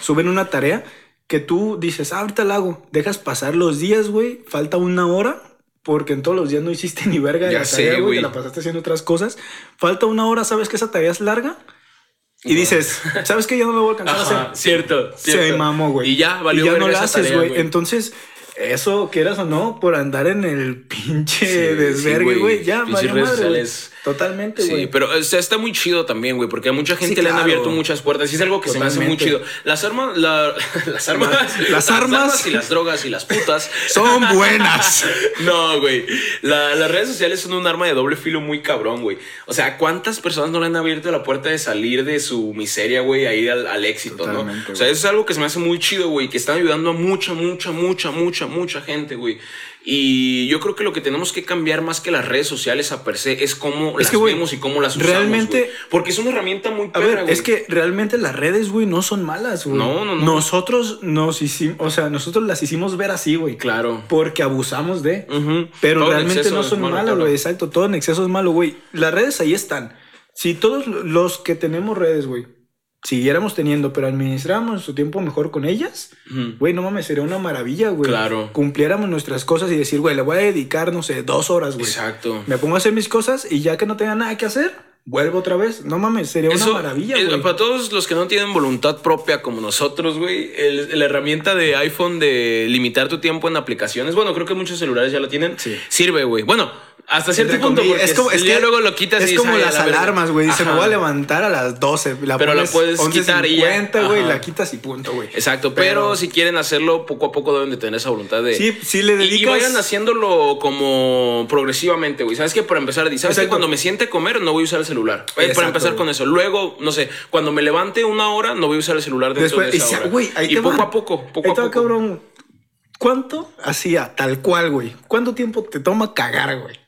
suben una tarea que tú dices, ah, ahorita la hago. Dejas pasar los días, güey. Falta una hora. Porque en todos los días no hiciste ni verga de Ya la sé, tarea, güey. Te la pasaste haciendo otras cosas. Falta una hora, sabes que esa tarea es larga. Y dices, ¿sabes qué? Ya no lo voy a alcanzar a Ajá, hacer. cierto, Se cierto. mamó, güey. Y ya, valió Y ya no la haces, güey. Entonces, eso, quieras o no, por andar en el pinche Sí, desvergue, güey. ya, redes madre, sociales. Totalmente, Sí, güey. pero o sea, está muy chido también, güey, porque a mucha gente Sí, le han claro. abierto muchas puertas. Y es algo que se me hace muy chido. Las armas, la- las armas, Las armas. y las drogas y las putas Son buenas. No, güey. La- las redes sociales son un arma de doble filo muy cabrón, güey. O sea, ¿cuántas personas no le han abierto la puerta de salir de su miseria, güey, a ir al, al éxito, no? O sea, eso es algo que se me hace muy chido, güey, que están ayudando a mucha, mucha, mucha, mucha, mucha gente, güey. Y yo creo que lo que tenemos que cambiar más que las redes sociales a per se es cómo las que, vemos y cómo las usamos. realmente-. Porque es una herramienta muy A perra, ver, es que realmente las redes, güey, no son malas, güey. No, no, no. Nosotros nos hicimos, o sea, nosotros las hicimos ver así, güey. Claro. Porque abusamos de. Pero Todo realmente no es son malo, malas, güey. Exacto, todo en exceso es malo, güey. Las redes ahí están. Si todos los que tenemos redes, güey, siguiéramos teniendo, pero administráramos nuestro tiempo mejor con ellas, güey, no mames, sería una maravilla, güey. Claro. Cumpliéramos nuestras cosas y decir, güey, le voy a dedicar, no sé, dos horas, güey. Exacto. Me pongo a hacer mis cosas y ya que no tenga nada que hacer, vuelvo otra vez. No mames, sería Eso, una maravilla, eh, güey. Para todos los que no tienen voluntad propia como nosotros, güey, la herramienta de iPhone de limitar tu tiempo en aplicaciones, bueno, creo que muchos celulares ya lo tienen, Sí. sirve, güey. Bueno, hasta cierto Entre punto, porque es como, es ya que luego lo quitas y es como "Ay, a las la verga". alarmas, güey. Dice, me voy a levantar a las 12. La Pero la puedes quitar y ya. 11:50, güey, la quitas y punto, güey. Exacto, pero, si quieren hacerlo, poco a poco deben de tener esa voluntad de... Sí, sí le dedicas. Y, vayan haciéndolo como progresivamente, güey. ¿Sabes qué? Para empezar, ¿sabes que. Cuando me siente comer, no voy a usar el celular. Eh, Para empezar con eso. Luego, no sé, cuando me levante una hora, no voy a usar el celular dentro Después, de y esa hora. ahí y poco va. a poco, poco Ahí a poco. cabrón. ¿Cuánto hacía tal cual, güey? ¿Cuánto tiempo te toma cagar, güey?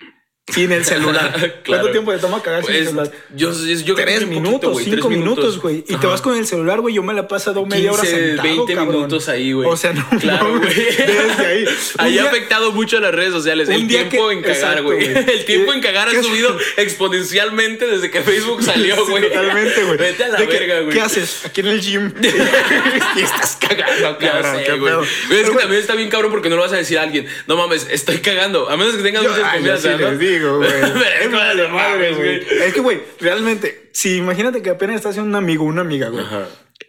Sin el celular. Claro. ¿Cuánto tiempo te toma cagar sin el Pues, celular? yo, yo, yo creo que Tres poquito, minutos, güey, cinco tres minutos, güey. Y te vas con el celular, güey. Yo me la he pasado media hora 15, sentado, 20 cabrón. minutos ahí, güey. O sea, no Claro, güey. Desde ahí. Ahí ha afectado mucho a las redes sociales. El tiempo que- en cagar, güey. El tiempo en cagar ¿Qué- ha subido exponencialmente desde que Facebook salió, Sí, güey. Totalmente, güey. Vete a la De verga, güey. ¿Qué haces? Aquí en el gym. y estás cagando, cabrón. güey. Es que también está bien cabrón porque no lo vas a decir a alguien. No mames, estoy cagando. A menos que tengas mucha confianza, sí digo, güey. Pero es como de madre, güey. Es que, güey, realmente, si imagínate que apenas estás haciendo un amigo, una amiga, güey.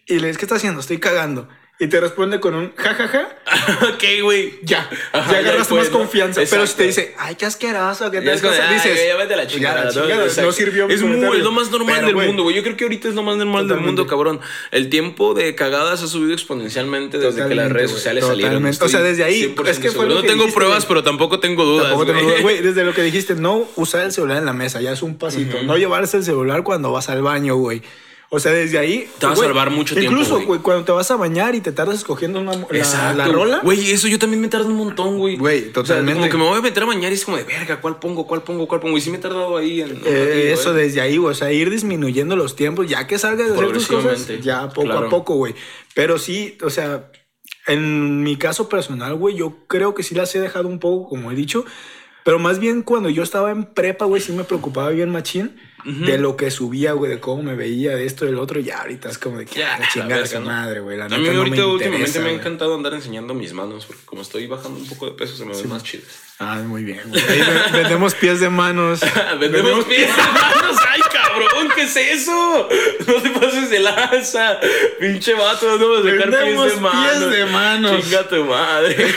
Y le dices, ¿qué estás haciendo? Estoy cagando. Y te responde con un jajaja. ok, güey. Ya. Ajá, ya agarraste fue, más ¿no? confianza. Pero si te dice, ay, qué asqueroso, qué Ya tal es ya vete a la "Ya, chingada. la ¿no? chingada, no sirvió Es, muy, comentario". es lo más normal Pero, del mundo, güey. Yo creo que ahorita es lo más normal del mundo, cabrón. El tiempo de cagadas ha subido exponencialmente desde que las redes sociales salieron. O sea, desde ahí, 100% es que fue seguro. lo No que tengo dijiste, pruebas, pero tampoco tengo dudas. Güey, desde lo que dijiste, no usar el celular en la mesa, ya es un pasito. No llevarse el celular cuando vas al baño, güey. O sea, desde ahí. Te va a salvar mucho tiempo, Incluso, güey. güey, cuando te vas a bañar y te tardas escogiendo una, la, Exacto. la rola. Güey, eso yo también me tardo un montón, güey. Güey, O sea, totalmente. como que me voy a meter a bañar y es como de verga, ¿cuál pongo? ¿Cuál pongo? ¿Cuál pongo? Y sí me he tardado ahí en. Eh, ratillo, eso güey. desde ahí, güey. O sea, ir disminuyendo los tiempos, ya que salgas de hacer tus cosas, ya poco claro. a poco, güey. Pero sí, o sea, en mi caso personal, güey, yo creo que sí las he dejado un poco, como he dicho. Pero más bien cuando yo estaba en prepa, güey, sí me preocupaba bien machín de lo que subía, güey, de cómo me veía, de esto y del otro. Ya ahorita es como de que Ya, ah, chingada ¿no? madre, güey. A mí no ahorita me últimamente interesa, me ha encantado andar enseñando mis manos, porque como estoy bajando un poco de peso, se me ven más chidas. Ah, muy bien, güey. Vendemos pies de manos. Vendemos pies de manos. ¡Ay, cabrón! ¿Qué es eso? No te pases de lanza. Pinche vato, no vas a sacar pies de manos. pies de manos. Chinga tu madre.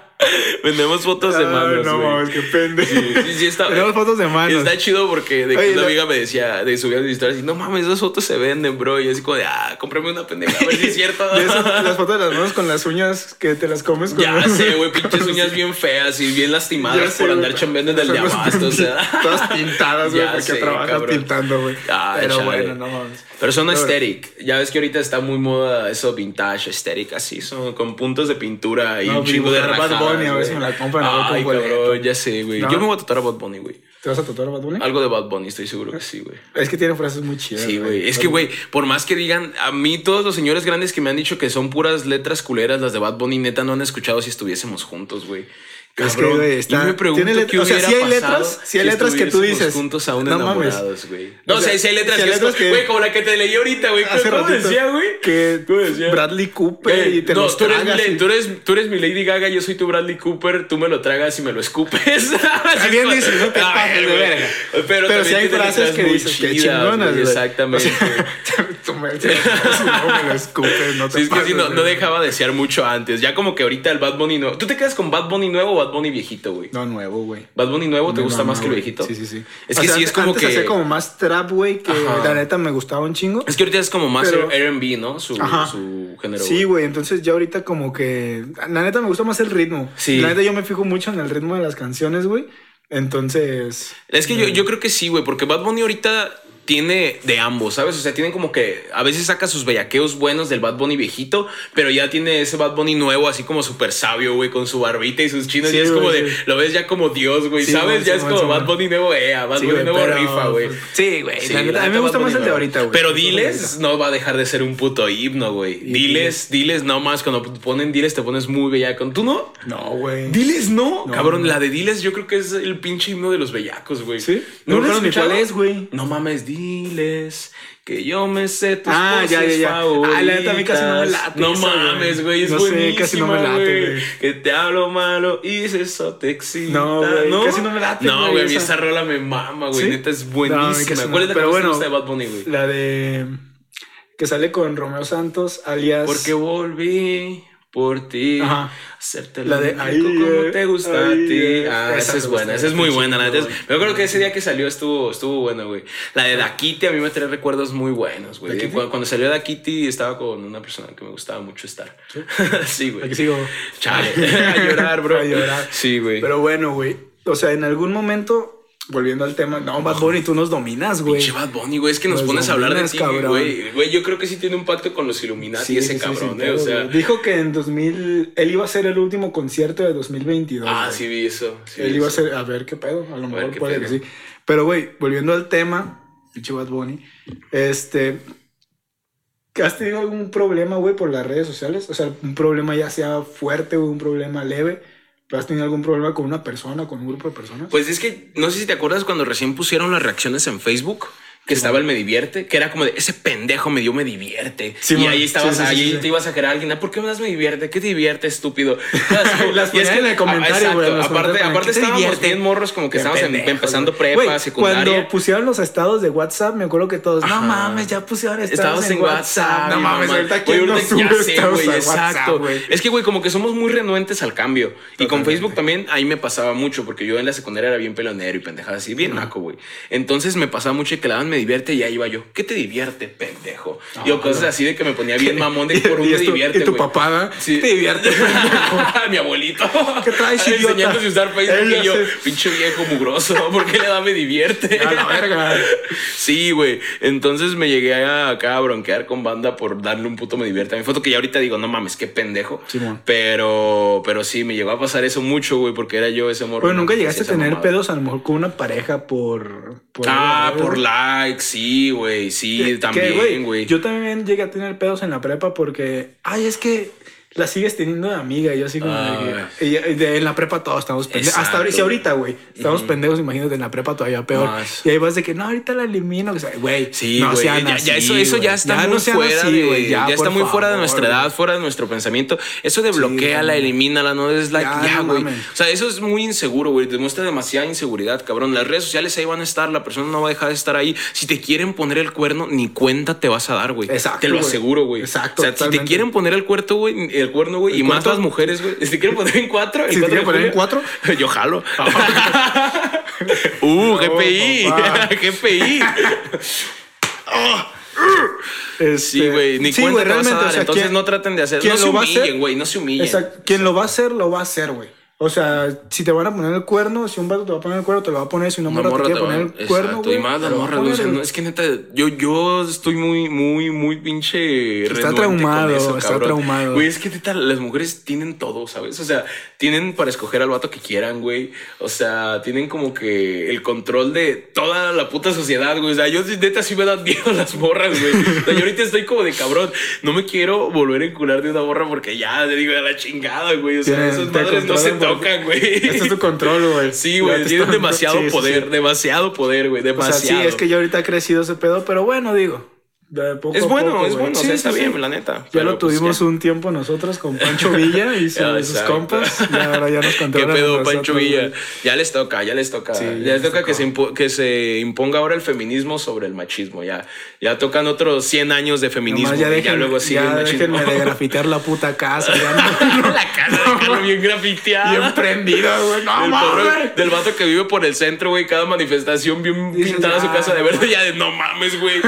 Vendemos fotos de manos. no mames, qué pendejo. Sí, sí, sí, está. Tenemos fotos de manos. Está chido porque de que una la- amiga me decía, de subir mis historias y no mames, esas fotos se venden, bro. Y así como de, ah, cómprame una pendeja, a ver si es cierto. Esas- las fotos de las manos con las uñas que te las comes con Ya sé, güey, pinches uñas bien feas y bien lastimadas sé, por andar chambeando en el de Son las abasto, o sea. Todas pintadas, güey, porque sé, trabajas cabrón. pintando, güey. Ah, Pero chale. bueno, no mames. Pero- aesthetic. Ya ves que ahorita está muy moda eso vintage, aesthetic, así, son con puntos de pintura y No, un chingo de rajadas. Bunny, a ver si me la compran, Ay, cabrón, ya sé, güey. ¿No? Yo me voy a tatuar a Bad Bunny, güey. ¿Te vas a tatuar a Bad Bunny? Algo de Bad Bunny, estoy seguro que sí, güey. Es que tiene frases muy chidas. Sí, güey. Es que, güey, por más que digan, a mí todos los señores grandes que me han dicho que son puras letras culeras, las de Bad Bunny, neta, no han escuchado si estuviésemos juntos, güey. Es que, Cabrón. güey, está- Yo me pregunto tiene let- qué o sea, sí hay letras- sí hay letras que tú dices, juntos aún no mames. enamorados, güey. No, O sea, sí hay letras hay que es letras que- güey, como la que te leí ahorita, güey. ¿Cómo decía, güey? que ¿Cómo decía? Bradley Cooper y te no, los tú eres, tragas. mi- y- tú, eres, tú eres mi Lady Gaga, yo soy tu Bradley Cooper, tú me lo tragas y me lo escupes. Así bien dices, no te pases de güey. verga. Pero, Pero sí hay frases que dices, qué chidas, chingonas. Exactamente. Tú me- si lo escupes, no te es que pases no, verga. dejaba de desear mucho antes. Ya como que ahorita el Bad Bunny nuevo. ¿Tú te quedas con Bad Bunny nuevo o Bad Bunny viejito, güey? No, nuevo, güey. ¿Bad Bunny nuevo te gusta más que el viejito? Sí, sí, sí. Es O que sea, sí es como antes que. hacía como más trap, güey, que Ajá. la neta me gustaba un chingo. Es que ahorita es como más Pero- RB, ¿no? Su, su género. Sí, güey, entonces ya ahorita como que... La neta me gusta más el ritmo. Sí. La neta yo me fijo mucho en el ritmo de las canciones, güey. Entonces... Es que yo, yo creo que sí, güey, porque Bad Bunny ahorita tiene de ambos, ¿sabes? O sea, tiene como que a veces saca sus bellaqueos buenos del Bad Bunny viejito, pero ya tiene ese Bad Bunny nuevo, así como súper sabio, güey, con su barbita y sus chinos. Sí, y es güey, como de, sí. lo ves ya como Dios, güey, Sí, ¿sabes? güey, ya es como Bad. Bunny nuevo, ea, Bad Bunny güey, nuevo pero- rifa, güey. Sí, güey. A mí me gusta más el de ahorita, güey. Pero diles no va a dejar de ser un puto himno, güey. Diles, diles nomás, cuando ponen diles te pones muy bellaco. ¿Tú no? No, güey. Diles no. No, Cabrón, no. la de Diles yo creo que es el pinche himno de los bellacos, güey. ¿Sí? ¿No, No ni cuál es, güey. No mames, diles que yo me sé tus Ah, ya, poses ya, ya. Ah, la neta, a mí casi no me favoritas. late No esa, mames, güey. es No sé, casi no me late, güey. Que te hablo malo y eso te excita. No, güey, casi no me late, No, güey, esa. esa rola me mama, güey. ¿Sí? Neta es No, buenísima. no. ¿Cuál es la que Pero te bueno, gusta de Bad Bunny, güey? La de... Que sale con Romeo Santos, alias... Porque volví por ti. Ajá. Hacerte La de ahí, como te gusta a ti. Ah, Esa es gusta, buena, esa es muy buena. La neta me acuerdo que ese día que salió estuvo, estuvo buena, güey. La de Dakiti a mí me trae recuerdos muy buenos, güey. Cuando, cuando salió Dakiti estaba con una persona que me gustaba mucho estar. sí, güey. Aquí sigo. Chale. a llorar, bro. A llorar. Sí, güey. Pero bueno, güey. O sea, en algún momento, volviendo al tema, no, Bad Bunny, tú nos dominas, güey. Pinche Bad Bunny, güey, es que nos, Nos pones a hablar de ti, cabrón. güey. Güey, yo creo que sí tiene un pacto con los Illuminati Sí, ese sí, cabrón, sí, eh. O sea, güey. Dijo que en 2000 él iba a ser el último concierto de 2022. ah, güey. sí vi eso. él vi iba a ser, a ver qué pedo, a lo ver mejor puede que sí. Pero, güey, volviendo al tema, pinche Bad Bunny, este. ¿Has tenido algún problema, güey, por las redes sociales? O sea, un problema ya sea fuerte o un problema leve. ¿Pero has tenido algún problema con una persona, con un grupo de personas? Pues es que no sé si te acuerdas cuando recién pusieron las reacciones en Facebook. Que estaba el me divierte, que era como de ese pendejo me dio me divierte. Sí, y ahí estabas, Sí, ahí te ibas a querer a alguien, "Ah, ¿por qué me das me divierte? ¿Qué te divierte, estúpido? Las Y es ponían en el comentario, güey, Aparte, aparte ¿qué te estábamos divierte? bien morros, como que estábamos empezando güey. prepa, Güey, secundaria. Cuando pusieron los estados de WhatsApp, me acuerdo que todos, Ajá. no mames, ya pusieron estados Estabas en WhatsApp. No mames, ahorita quién no ya güey, exacto. Es que, güey, como que somos muy renuentes al cambio. Y con. Facebook también ahí me pasaba mucho, porque yo en la secundaria era bien pelonero y pendejada así, bien naco, güey. Entonces me pasaba mucho que la daban me divierte y ahí iba yo. ¿Qué te divierte, pendejo? y o cosas así de que me ponía bien mamón de por un me divierte, y tu. Sí. Te divierte, Mi abuelito. ¿Qué traes? Enseñándose a usar Facebook y yo, pinche viejo mugroso, ¿por qué le da me divierte? A la verga. Sí, güey. Entonces me llegué a, acá a bronquear con banda por darle un puto me divierte a mi foto, que ya ahorita digo, no mames, qué pendejo. Simón. Pero, pero sí, me llegó a pasar eso mucho, güey, porque era yo ese morro. Pero ¿no? nunca que llegaste a tener mamada. pedos a lo mejor con una pareja por... por Ah, por güey? Sí, güey, sí, también, güey. Yo también llegué a tener pedos en la prepa porque, ay, es que la sigues teniendo de amiga. Y yo así como de que- ella- de- en la prepa todos estamos pendejos. Hasta ahorita, si ahorita, güey, estamos pendejos, imagínate en la prepa todavía peor. Más. Y ahí vas de que no, ahorita la elimino. sea, Güey, Sí, no güey. sean ya, así, ya eso, eso ya está Ya muy no fuera así, de, ya, está muy fuera de nuestra edad, fuera de nuestro pensamiento. Eso de bloqueala, también. elimínala, no es like, Ya, no güey. o sea, eso es muy inseguro, güey. Demuestra demasiada inseguridad, cabrón. Las redes sociales ahí van a estar, la persona no va a dejar de estar ahí. Si te quieren poner el cuerno, ni cuenta te vas a dar, güey. Exacto, Te lo aseguro, güey. Exacto, O sea, si te quieren poner el cuerno, güey, cuerno, güey, ¿El y más cuarto? las mujeres, güey. Si quieren poner en cuatro, el Si cuatro poner en cuatro. yo jalo. uh, GPI. GPI. Este, Sí, güey, ni sí, cuenta güey, te vas a realmente, dar, o sea, entonces ¿quién- no traten de hacer, no se humillen, güey, no se humillen. Exacto. Quien lo va a hacer, lo va a hacer, güey. O sea, si te van a poner el cuerno, si un vato te va a poner el cuerno, te lo va a poner. Si una Una morra te morra quiere te poner el cuerno, güey. y más te las morras, güey, o sea, no, es que neta, yo, yo estoy muy, muy, muy pinche Está con traumado, eso, está cabrón. traumado. Güey, es que neta, las mujeres tienen todo, ¿sabes? O sea, tienen para escoger al vato que quieran, güey. O sea, tienen como que el control de toda la puta sociedad, güey. O sea, yo neta sí me dan miedo las morras, güey. O sea, yo ahorita estoy como de cabrón. No me quiero volver a encular de una morra porque ya, le digo, a la chingada, güey. O sea, Tienen- esas te madres no se tocan, güey. Este es tu control, güey. Sí, güey, tienen demasiado Sí, poder, sí. demasiado poder, güey, O sea, demasiado. sí, es que ya ahorita ha crecido ese pedo, pero bueno, digo. De poco Es a bueno, poco, es bueno, o Sí, sea, sí, está sí. bien, la neta. Ya Pero, lo pues, tuvimos ya. un tiempo nosotros con Pancho Villa y sus, Ah, sus compas. Y ahora ya nos ¿Qué a pedo, Pancho Villa? Ya les toca, ya les toca. Ya ya les les toca que se, que se imponga ahora el feminismo sobre el machismo. Ya, ya tocan otros 100 años de feminismo. Nomás ya, dejen, luego sigue ya el machismo. déjenme de grafitear la puta casa. Ya no, la casa de Carlos bien grafiteada. bien prendida, güey. No, pobre del vato que vive por el centro, güey, cada manifestación bien pintada su ya, casa de verde, ya de no mames, güey.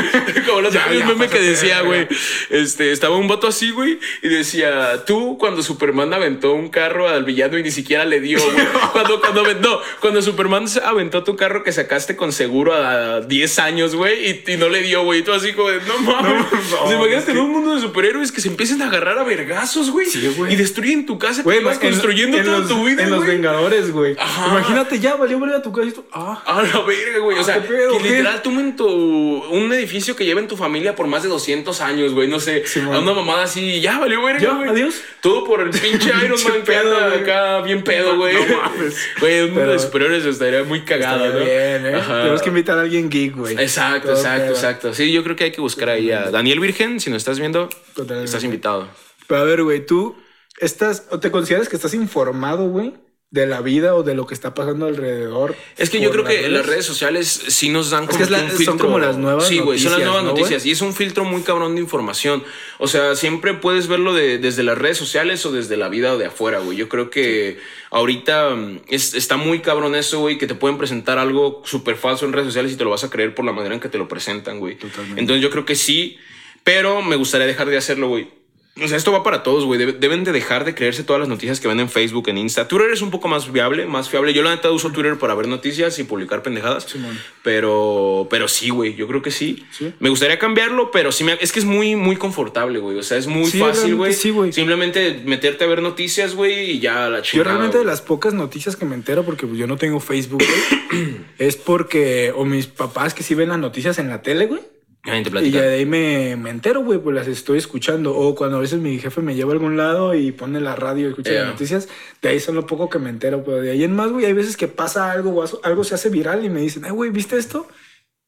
Como los Aquellos ya, memes que decía, güey. Este, estaba un vato así, güey, y decía, tú cuando Superman aventó un carro al villano y ni siquiera le dio, güey. Cuando, cuando, no, cuando Superman aventó tu carro que sacaste con seguro a 10 años, güey, y, y no le dio, güey. Y tú así como de, no mames. no, O sea, imagínate es que- en un mundo de superhéroes que se empiecen a agarrar a vergazos, güey. Sí, güey. Y destruyen tu casa que en- construyendo en toda los, tu vida, En los. Vengadores, güey. Imagínate, ya valió volver a tu casa y tú. Ah. A la verga, güey. O Ah, sea, ¿qué pedo, que literal tumben tu, un edificio que lleva en tu familia por más de 200 años, güey. No sé, a una mamada así, ya valió Ya, güey. adiós. Todo por el pinche Iron Man pedo, acá bien pedo, güey. No mames. Güey, un mundo Pero- de superiores estaría muy cagado, bien, ¿eh? Ajá. Tenemos que invitar a alguien geek, güey. Exacto, Todo exacto, pedo. exacto. Sí, yo creo que hay que buscar ahí a Daniel Virgen. Si nos estás viendo, Totalmente. estás invitado. Pero a ver, güey, tú estás, o te consideras que estás informado, güey, de la vida o de lo que está pasando alrededor. Es que yo creo que las redes sociales sí nos dan Es como que es la- un son como las nuevas Sí, güey, son las nuevas noticias. Y es un filtro muy cabrón de información. O sea, siempre puedes verlo de- desde las redes sociales o desde la vida de afuera, güey. Yo creo que ahorita mm, es- está muy cabrón eso, güey, que te pueden presentar algo súper falso en redes sociales y te lo vas a creer por la manera en que te lo presentan, güey. Totalmente. Entonces yo creo que sí, pero me gustaría dejar de hacerlo, güey. O sea, esto va para todos, güey. Debe- Deben de dejar de creerse todas las noticias que ven en Facebook, en Insta. Twitter es un poco más viable, más fiable. Yo la neta uso Twitter para ver noticias y publicar pendejadas. Simón. Pero, pero sí, güey. Yo creo que sí. Sí. Me gustaría cambiarlo, pero sí me, es que es muy, muy confortable, güey. O sea, es muy Sí, fácil, güey. sí, güey. Simplemente meterte a ver noticias, güey, y ya la Yo chingada. realmente de las pocas noticias que me entero, porque pues, yo no tengo Facebook, güey, es porque, o mis papás que sí ven las noticias en la tele, güey. Y ya de ahí me, me entero, güey, pues las estoy escuchando. O cuando a veces mi jefe me lleva a algún lado y pone la radio y escucha Yeah. las noticias, de ahí son lo poco que me entero. Pero de ahí en más, güey, hay veces que pasa algo o algo se hace viral y me dicen, ay, güey, ¿viste esto?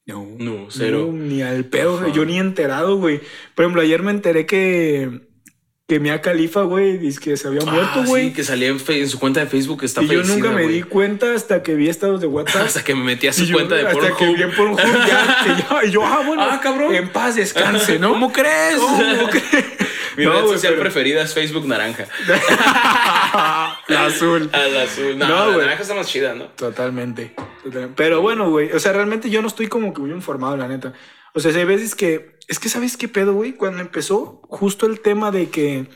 No, No, cero. no, ni al pedo, Ajá. yo ni enterado, güey. Por ejemplo, ayer me enteré que, que Mia Khalifa, güey, dice que se había muerto, Ah, güey. sí, que salía en, en su cuenta de Facebook. que Está y yo nunca me di cuenta hasta que vi estados de WhatsApp. Hasta que me metí a su yo, cuenta de hasta que Pornhub. vi en Pornhub ya, y yo, ah, bueno, Ah, cabrón. en paz descanse, ¿no? ¿Cómo crees? ¿Cómo crees? Mi No, red güey, social pero- preferida es Facebook naranja. La azul. Al azul. No, No, la naranja está más chida, ¿no? Totalmente. totalmente. Pero bueno, güey. O sea, realmente yo no estoy como que muy informado, la neta. O sea, hay veces que. Es que, ¿sabes qué pedo, güey? Cuando empezó justo el tema de que.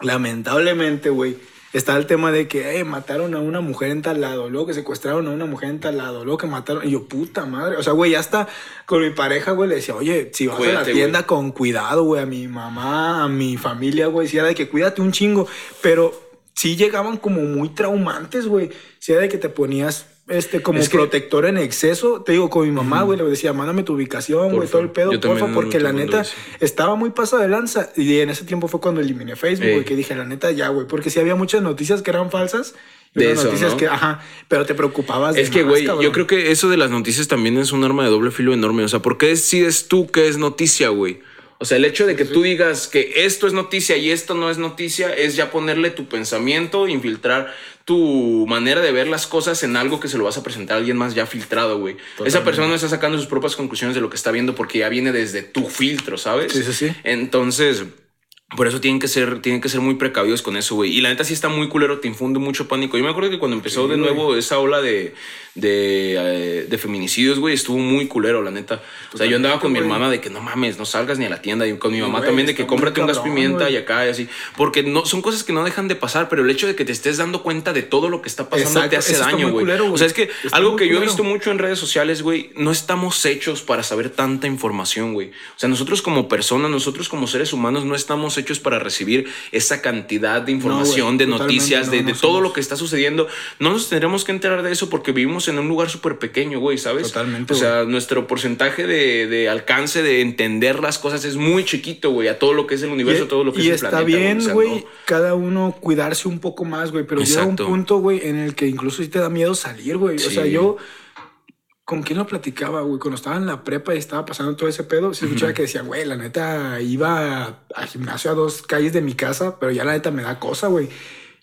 Lamentablemente, güey. Está el tema de que mataron a una mujer en tal lado, luego que secuestraron a una mujer en tal lado, luego que mataron. Y yo, puta madre. O sea, güey, ya hasta con mi pareja, güey, le decía, oye, si vas a la tienda con cuidado, güey, a mi mamá, a mi familia, güey, si era de que cuídate un chingo. Pero sí llegaban como muy traumantes, güey. Si era de que te ponías este, como Es que- protector en exceso. Te digo, con mi mamá, güey, le decía, mándame tu ubicación, güey, todo el pedo, Yo porfa, porque la neta estaba muy pasada de lanza. Y en ese tiempo fue cuando eliminé Facebook, Ey. güey, que dije, la neta, ya, güey, porque sí había muchas noticias que eran falsas. De eso, noticias ¿no? que, ajá, pero te preocupabas de Es que, más, güey, yo creo que eso de las noticias también es un arma de doble filo enorme. O sea, ¿por qué decides tú qué es noticia, güey? O sea, el hecho de que tú digas que esto es noticia y esto no es noticia es ya ponerle tu pensamiento, infiltrar tu manera de ver las cosas en algo que se lo vas a presentar a alguien más ya filtrado, güey. Esa persona no está sacando sus propias conclusiones de lo que está viendo porque ya viene desde tu filtro, ¿sabes? Sí, sí, sí. Entonces, por eso tienen que ser, tienen que ser muy precavidos con eso, güey. Y la neta sí está muy culero, te infunde mucho pánico. Yo me acuerdo que cuando empezó de nuevo esa ola de, de, eh, de feminicidios, güey, estuvo muy culero, la neta. O sea, yo andaba con mi hermana de que no mames, no salgas ni a la tienda. Y con mi mamá también de que cómprate un gas pimienta y acá y así. Porque no, son cosas que no dejan de pasar, pero el hecho de que te estés dando cuenta de todo lo que está pasando Exacto, te hace eso daño, güey. O sea, es que Está algo que yo he visto mucho en redes sociales, güey, no estamos hechos para saber tanta información, güey. O sea, nosotros como personas, nosotros como seres humanos, no estamos hechos para recibir esa cantidad de información, de noticias, no, de, no todo lo que está sucediendo. No nos tendremos que enterar de eso porque vivimos en un lugar súper pequeño, güey, ¿sabes? Totalmente, O sea, nuestro porcentaje de, de alcance de entender las cosas es muy chiquito, güey, a todo lo que es el universo, y, todo lo que y es el está planeta. bien, o sea, güey, cada uno cuidarse un poco más, güey, pero llega un punto, güey, en el que incluso sí te da miedo salir, güey. O sea, yo con quién lo platicaba, güey, cuando estaba en la prepa y estaba pasando todo ese pedo, se escuchaba que decía, güey, la neta iba al gimnasio a dos calles de mi casa, pero ya la neta me da cosa, güey.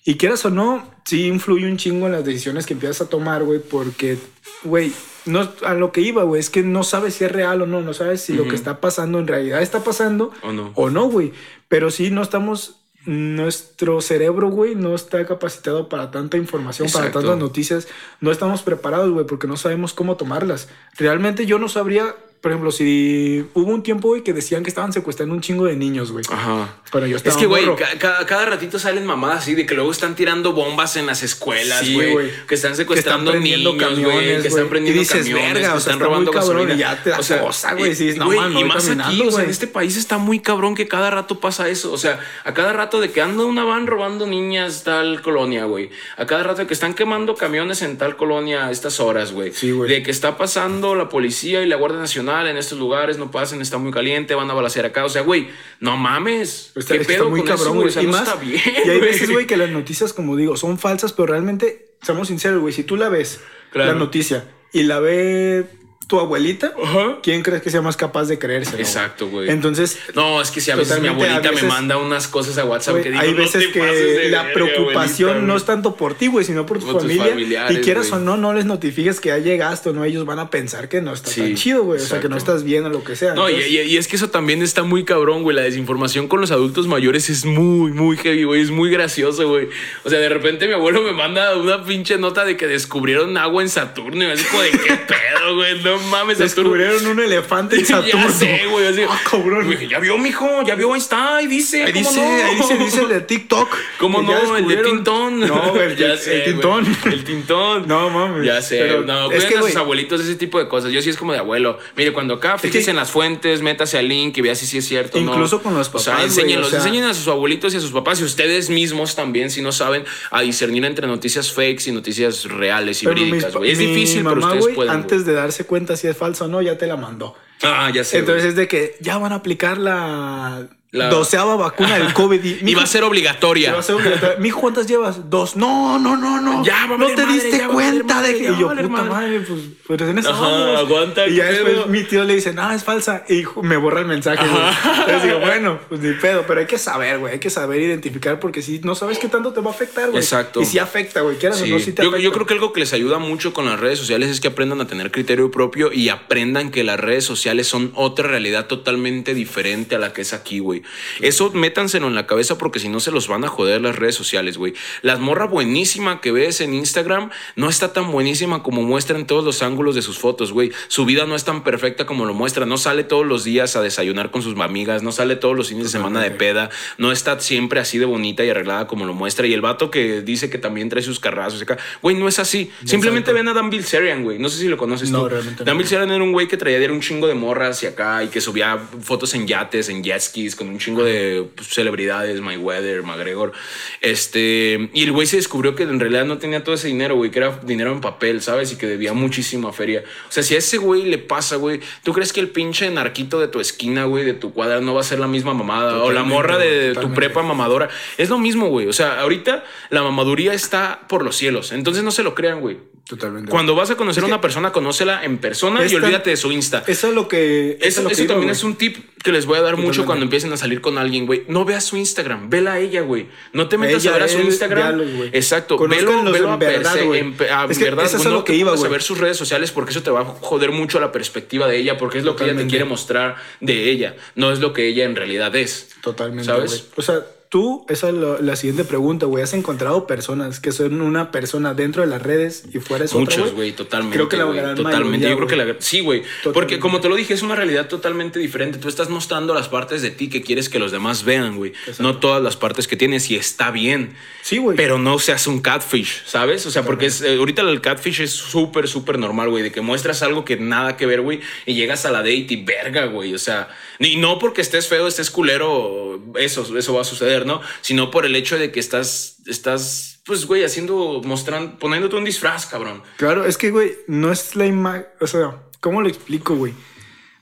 Y quieras o no, sí influye un chingo en las decisiones que empiezas a tomar, güey, porque, güey, no, a lo que iba, güey, es que no sabes si es real o no, no sabes si lo que está pasando en realidad está pasando O no. o no, güey. Pero sí, no estamos, nuestro cerebro, güey, no está capacitado para tanta información, para tantas noticias. No estamos preparados, güey, porque no sabemos cómo tomarlas. Realmente yo no sabría, por ejemplo, si hubo un tiempo, güey, que decían que estaban secuestrando un chingo de niños, güey. Ajá. Pero yo Es estaba que, güey, ca- cada, cada ratito salen mamadas así de que luego están tirando bombas en las escuelas, Sí, güey. güey. que están secuestrando Que están prendiendo niños, güey. camiones, Que están güey. prendiendo Y dices, camiones, verga, que o sea, están está muy robando cabrón, gasolina. y ya te da cosa, güey, y- dices, no, güey, man, y más aquí, caminando, o sea, en güey. este país está muy cabrón que cada rato pasa eso. O sea, a cada rato de que anda una van robando niñas tal colonia, güey. A cada rato de que están quemando camiones en tal colonia a estas horas, güey. Sí, güey. De que está pasando la policía y la Guardia Nacional en estos lugares, no pasen, está muy caliente, van a balasear acá. O sea, güey, no mames. Está, ¿Qué pedo está muy con eso, cabrón, güey? güey. O sea, y no más, está bien. y hay veces, güey, que las noticias, como digo, son falsas, pero realmente, seamos sinceros, güey, si tú la ves, Claro. la noticia, y la ve tu abuelita, Ajá. ¿quién crees que sea más capaz de creerse? Exacto, güey. Entonces, No, es que si a veces mi abuelita me manda unas cosas a WhatsApp que digo, hay "No veces te que la preocupación abuelita, no güey". es tanto por ti, güey, sino por tu familia. Y quieras o no, no les notifiques que ya llegaste o no, ellos van a pensar que no está Sí, tan chido, güey. O sea, que no estás bien o lo que sea. No, y- y es que eso también está muy cabrón, güey. La desinformación con los adultos mayores es muy, muy heavy, güey. Es muy gracioso, güey. O sea, de repente mi abuelo me manda una pinche nota de que descubrieron agua en Saturno. Y así como de qué pedo, güey. No mames, Saturno. Descubrieron un elefante en Saturno. Ya sé, güey. Así. Ah, cabrón. Me dije, ya vio, mijo. Ya vio, ahí está. Ahí dice. Ahí ¿cómo dice, no? ahí dice, dice el de TikTok. ¿Cómo no? El de. Tintón. No, güey, el, Ya el sé, güey. Tintón. El Tintón. No, mames. Ya sé. Pero no, es que, a sus abuelitos ese tipo de cosas. Yo sí es como de abuelo. Mire, cuando acá que- fíjese en las fuentes, métase al link y vea si sí es cierto. o no. Incluso con los O sea, papás, enséñenlos, o sea- enseñen a sus abuelitos y a sus papás y ustedes mismos también, si no saben, a discernir entre noticias fakes y noticias reales y verídicas, güey. Es difícil, pero ustedes pueden. Antes de darse cuenta si es falso o no, ya te la mandó. Ah, ya sé. Entonces güey. es de que ya van a aplicar la, La- doceava vacuna del COVID. Y, va a ser obligatoria. va a ser. Mijo, ¿cuántas llevas? Dos. No, no, no, no. Ya, va a no te madre, diste ya cuenta madre, de que. Y yo, puta madre. madre, pues, pues eso Ajá, aguanta, Y ¿qué ya después mi tío le dice, no, es falsa. Y me borra el mensaje. güey. Entonces digo, bueno, pues ni pedo. Pero hay que saber, güey. Hay que saber identificar porque si no sabes qué tanto te va a afectar, güey. Exacto. Y si afecta, güey. Quieras Sí. o no, si te yo, afecta. yo creo que algo que les ayuda mucho con las redes sociales es que aprendan a tener criterio propio y aprendan que las redes sociales son otra realidad totalmente diferente a la que es aquí, güey. Eso métanselo en la cabeza porque si no se los van a joder las redes sociales, güey. La morra buenísima que ves en Instagram no está tan buenísima como muestra en todos los ángulos de sus fotos, güey. Su vida no es tan perfecta como lo muestra. No sale todos los días a desayunar con sus amigas, no sale todos los fines de semana de peda, no está siempre así de bonita y arreglada como lo muestra. Y el vato que dice que también trae sus carrazos acá, güey, no es así. Simplemente ven a Dan Bilzerian, güey. No sé si lo conoces No, tú. realmente Dan no. Bilzerian era un güey que traía diario un chingo de morras y acá y que subía fotos en yates, en jet skis con un chingo de pues, celebridades, Mayweather, McGregor. Este, y el güey se descubrió que en realidad no tenía todo ese dinero, güey, que era dinero en papel, ¿sabes? Y que debía muchísima feria. O sea, si a ese güey le pasa, güey, ¿tú crees que el pinche narquito de tu esquina, güey, de tu cuadra no va a ser la misma mamada? o la morra de, güey, tu prepa mamadora. Es lo mismo, güey. O sea, ahorita la mamaduría está por los cielos. Entonces no se lo crean, güey. Totalmente. Cuando vas a conocer a Es una persona, conócela en persona y olvídate de su Insta. Eso es lo que. Eso, es lo que eso iba, también es un tip que les voy a dar mucho cuando empiecen a salir con alguien, güey. No veas su Instagram, vela a ella, güey. No te metas Ella, a ver a su él, Instagram. Exacto, velo, velo a verdad, en a Es que verdad, eso es no lo que te iba, güey. ver sus redes sociales porque eso te va a joder mucho la perspectiva de ella porque es lo que ella te quiere mostrar de ella, no es lo que ella en realidad es. Totalmente. ¿Sabes? O sea, tú, esa es lo- la siguiente pregunta, güey. ¿Has encontrado personas que son una persona dentro de las redes y fuera otra, Muchos, güey, totalmente. Creo que la gran Totalmente. mayoría, Yo creo que la. Sí, güey. Porque como te lo dije, es una realidad totalmente diferente. Tú estás mostrando las partes de ti que quieres que los demás vean, güey. No todas las partes que tienes y está bien. Sí, güey. Pero no se hace un catfish, ¿sabes? O sea, porque es, eh, ahorita el catfish es súper, súper normal, güey. De que muestras algo que nada que ver, güey. Y llegas a la date y verga, güey. O sea, y no porque estés feo, estés culero, eso, eso va a suceder, ¿no? Sino por el hecho de que estás, estás, pues, güey, haciendo, mostrando, poniéndote un disfraz, cabrón. Claro, es que, güey, no es la imagen. O sea, ¿cómo lo explico, güey?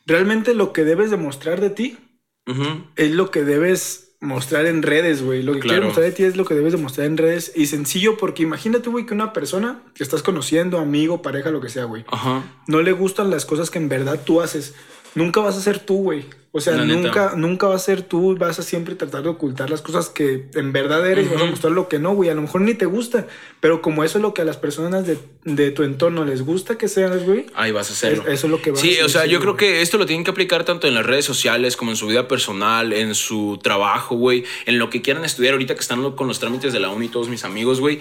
Realmente lo que debes demostrar de ti Ujú. es lo que debes mostrar en redes, güey. Lo que Claro. quieres mostrar de ti es lo que debes demostrar en redes. Y sencillo, porque imagínate, güey, que una persona que estás conociendo, amigo, pareja, lo que sea, güey, no le gustan las cosas que en verdad tú haces. Nunca vas a ser tú, güey. O sea, La neta. nunca, nunca vas a ser tú. Vas a siempre tratar de ocultar las cosas que en verdad eres. Vas a mostrar lo que no, güey. A lo mejor ni te gusta. Pero como eso es lo que a las personas de, de tu entorno les gusta que seas, güey. Ahí vas a hacerlo. Es- eso es lo que vas a Sí, hacer, o sea, sí, yo creo que esto lo tienen que aplicar tanto en las redes sociales como en su vida personal, en su trabajo, güey, en lo que quieran estudiar ahorita que están con los trámites de la uni, todos mis amigos, güey.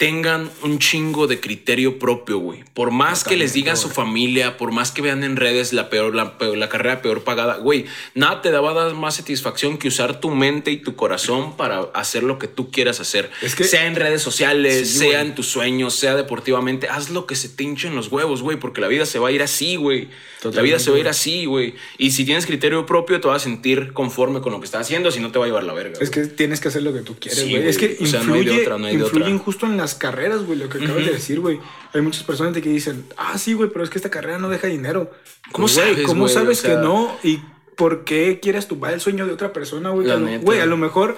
Tengan un chingo de criterio propio, güey. Por más que les digan su familia, por más que vean en redes la peor, la, peor- la carrera peor pagada, güey, nada te va a dar más satisfacción que usar tu mente y tu corazón para hacer lo que tú quieras hacer. Es que- sea en redes sociales, Sí, sea güey. en tus sueños, sea deportivamente, haz lo que se te hinchen los huevos, güey, porque la vida se va a ir así, güey. La vida se va a ir así, güey. Y si tienes criterio propio, te vas a sentir conforme con lo que estás haciendo, si no te va a llevar la verga. Es güey. que tienes que hacer lo que tú quieres, Sí, güey. es que O sea, no hay de otra, no hay de otra. justo en las carreras, güey, lo que acabas de decir, güey. Hay muchas personas de que dicen, ah, sí, güey, pero es que esta carrera no deja dinero. ¿Cómo Güey, sabes, ¿Cómo sabes O sea- que no? ¿Y por qué quieres tumbar el sueño de otra persona, güey? Güey, a lo mejor...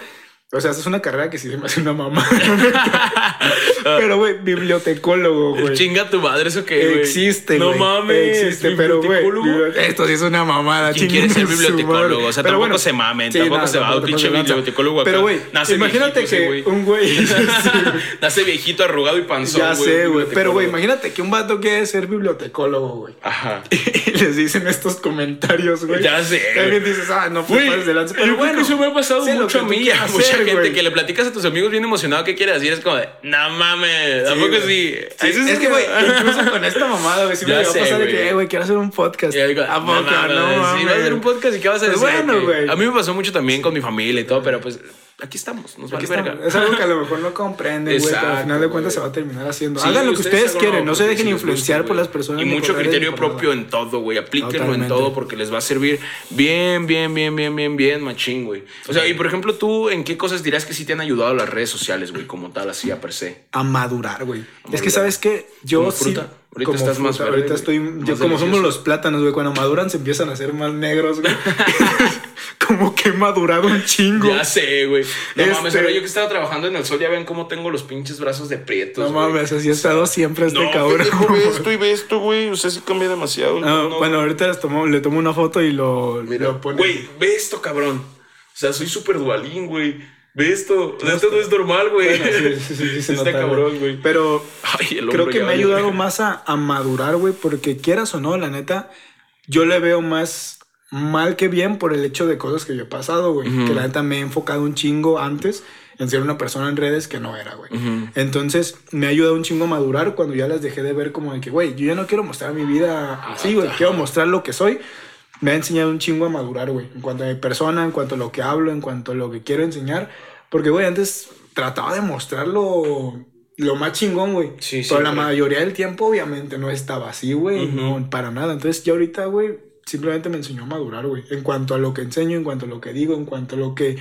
O sea, es una carrera que sí se me hace una mamá. pero, güey, bibliotecólogo, güey. Chinga tu madre, eso que, güey. Existe, No güey. mames. Existe, pero, güey. Esto sí es una mamada. ¿Quién quiere ser bibliotecólogo? O sea, Pero tampoco bueno, se mamen, sí, tampoco no, se va a un pinche bibliotecólogo acá. Pero, güey, Nace imagínate viejito que güey. un güey. Nace viejito, arrugado y panzón, Ya sé, güey. Pero, güey, imagínate que un vato quiere ser bibliotecólogo, güey. Ajá. Y les dicen estos comentarios, güey. Ya sé. También dices, ah, no te pases de lanza. creo bueno, eso me ha pasado mucho a mí, gente que le platicas a tus amigos bien emocionado qué quieres decir, es como de, no mames, ¿a Sí, sí? Sí, Eso es que, güey, incluso con esta mamada, güey, sí me llegó a pasar de que, eh, güey, quiero hacer un podcast. Y yo digo, ¿A poco? no No, sí, mames. vas a hacer un podcast y qué vas a Pues decir. bueno, güey. A mí me pasó mucho también con mi familia y todo, pero pues aquí estamos, nos vale Aquí estamos. verga. Es algo que a lo mejor no comprenden, güey, pero al final de cuentas se va a terminar haciendo. Sí, Hagan lo que ustedes quieren, no se dejen influenciar guste, por las personas. Y mucho criterio propio en todo, güey. Aplíquenlo en todo porque les va a servir bien, bien, bien, bien, bien, bien, machín, güey. O sea, y por ejemplo, tú, ¿en qué cosas dirás que sí te han ayudado las redes sociales, güey, como tal, así a per se? A madurar, güey. Es que, ¿sabes qué? Yo sí... Ahorita como estás más verde, Ahorita estoy... Yo, como somos los plátanos, güey, cuando maduran se empiezan a hacer más negros, güey. como que he madurado un chingo. Ya sé, güey. No Este- mames, ahora yo que estaba trabajando en el sol, ya ven cómo tengo los pinches brazos de prietos. No güey. mames, así he estado siempre este No, cabrón. pendejo, ve esto y ve esto, güey. O sea, sí cambia demasiado. No, No, bueno, ahorita les tomo, le tomo una foto y lo, Mira, lo pone. güey, ve esto, cabrón. O sea, soy súper dualín, güey. Ve esto. esto no es normal, güey. Bueno, sí, sí, sí, Está cabrón, güey. Pero Ay, creo que me ha ayudado güey. más a, a madurar, güey, porque quieras o no, la neta, yo le veo más mal que bien por el hecho de cosas que yo he pasado, güey. Ujú. Que la neta me he enfocado un chingo antes en ser una persona en redes que no era, güey. Entonces me ha ayudado un chingo a madurar cuando ya las dejé de ver como de que, güey, yo ya no quiero mostrar mi vida así, güey, quiero mostrar lo que soy. Me ha enseñado un chingo a madurar, güey, en cuanto a mi persona, en cuanto a lo que hablo, en cuanto a lo que quiero enseñar. Porque, güey, antes trataba de mostrarlo lo más chingón, güey. Sí, Pero la mayoría del tiempo, obviamente, no estaba así, güey. Ujú. No, para nada. Entonces, ya ahorita, güey, simplemente me enseñó a madurar, güey. En cuanto a lo que enseño, en cuanto a lo que digo, en cuanto a lo que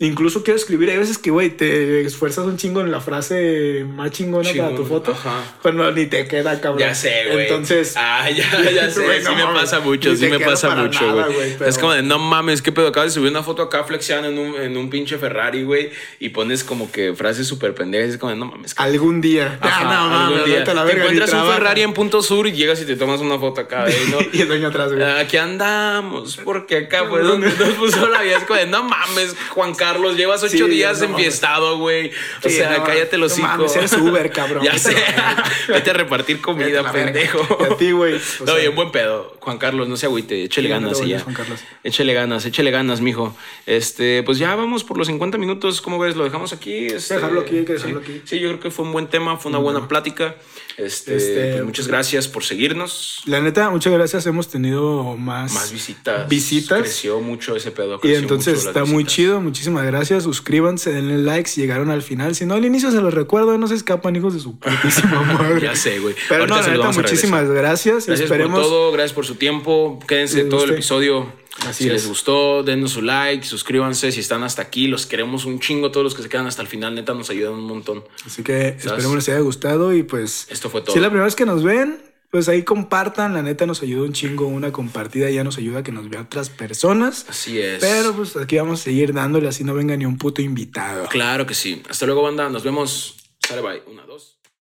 incluso quiero escribir. Hay veces que, güey, te esfuerzas un chingo en la frase más chingona para tu foto. ajá. Pero no, ni te queda, cabrón. Ya sé, güey. Entonces. Ah, ya, ya sé. Sí no me mames, pasa mucho, sí te me pasa mucho, güey. pero- Es como de, no mames, qué pedo. Acabas de subir una foto acá flexiando en un, en un pinche Ferrari, güey. Y pones como que frases súper pendejas. Es como de, no mames. Algún día. Ajá, ah, no, algún mames, día. a la Te encuentras un. Ferrari en punto sur y llegas y te tomas una foto acá, güey, ¿no? y el dueño atrás, güey. Aquí andamos, porque acá fue donde nos puso la vida. Es como de, no mames, Juan Carlos, llevas ocho Sí, días enfiestado, güey. O Sí, sea, no, cállate los no mames, eres Uber, cabrón. ya sé. Vete a repartir a comida, pendejo. A ti, güey. O No, sea, bien buen pedo. Juan Carlos, no se agüite, échale ganas y ya. Juan Carlos. Échale ganas, échale ganas, mijo. Este, pues ya vamos por los 50 minutos. ¿Cómo ves? ¿Lo dejamos aquí? Este, Dejarlo aquí, hay que dejarlo sí. aquí. Sí, yo creo que fue un buen tema, fue una buena plática. Este, Este, pues muchas gracias por seguirnos. La neta, muchas gracias. Hemos tenido más, Más visitas. Visitas. Creció mucho ese pedo. Y entonces está muy chido. Muchísimas gracias. Suscríbanse, denle like si llegaron al final. Si no, al inicio se los recuerdo. No se escapan, hijos de su putísima madre. Ya sé, güey. Pero Ahorita no, la neta, muchísimas gracias. Gracias Esperemos. por todo, gracias por su tiempo. Quédense todo el episodio. Así si es. les gustó, denos su like, suscríbanse. Si están hasta aquí, los queremos un chingo. Todos los que se quedan hasta el final, neta, nos ayudan un montón. Así que esperemos les haya gustado. Y pues. Esto fue todo. Si es la primera vez que nos ven, pues ahí compartan. La neta nos ayuda un chingo. Una compartida ya nos ayuda a que nos vean otras personas. Así es. Pero pues aquí vamos a seguir dándole así no venga ni un puto invitado. Claro que sí. Hasta luego, banda. Nos vemos. Sale, bye. Una, dos.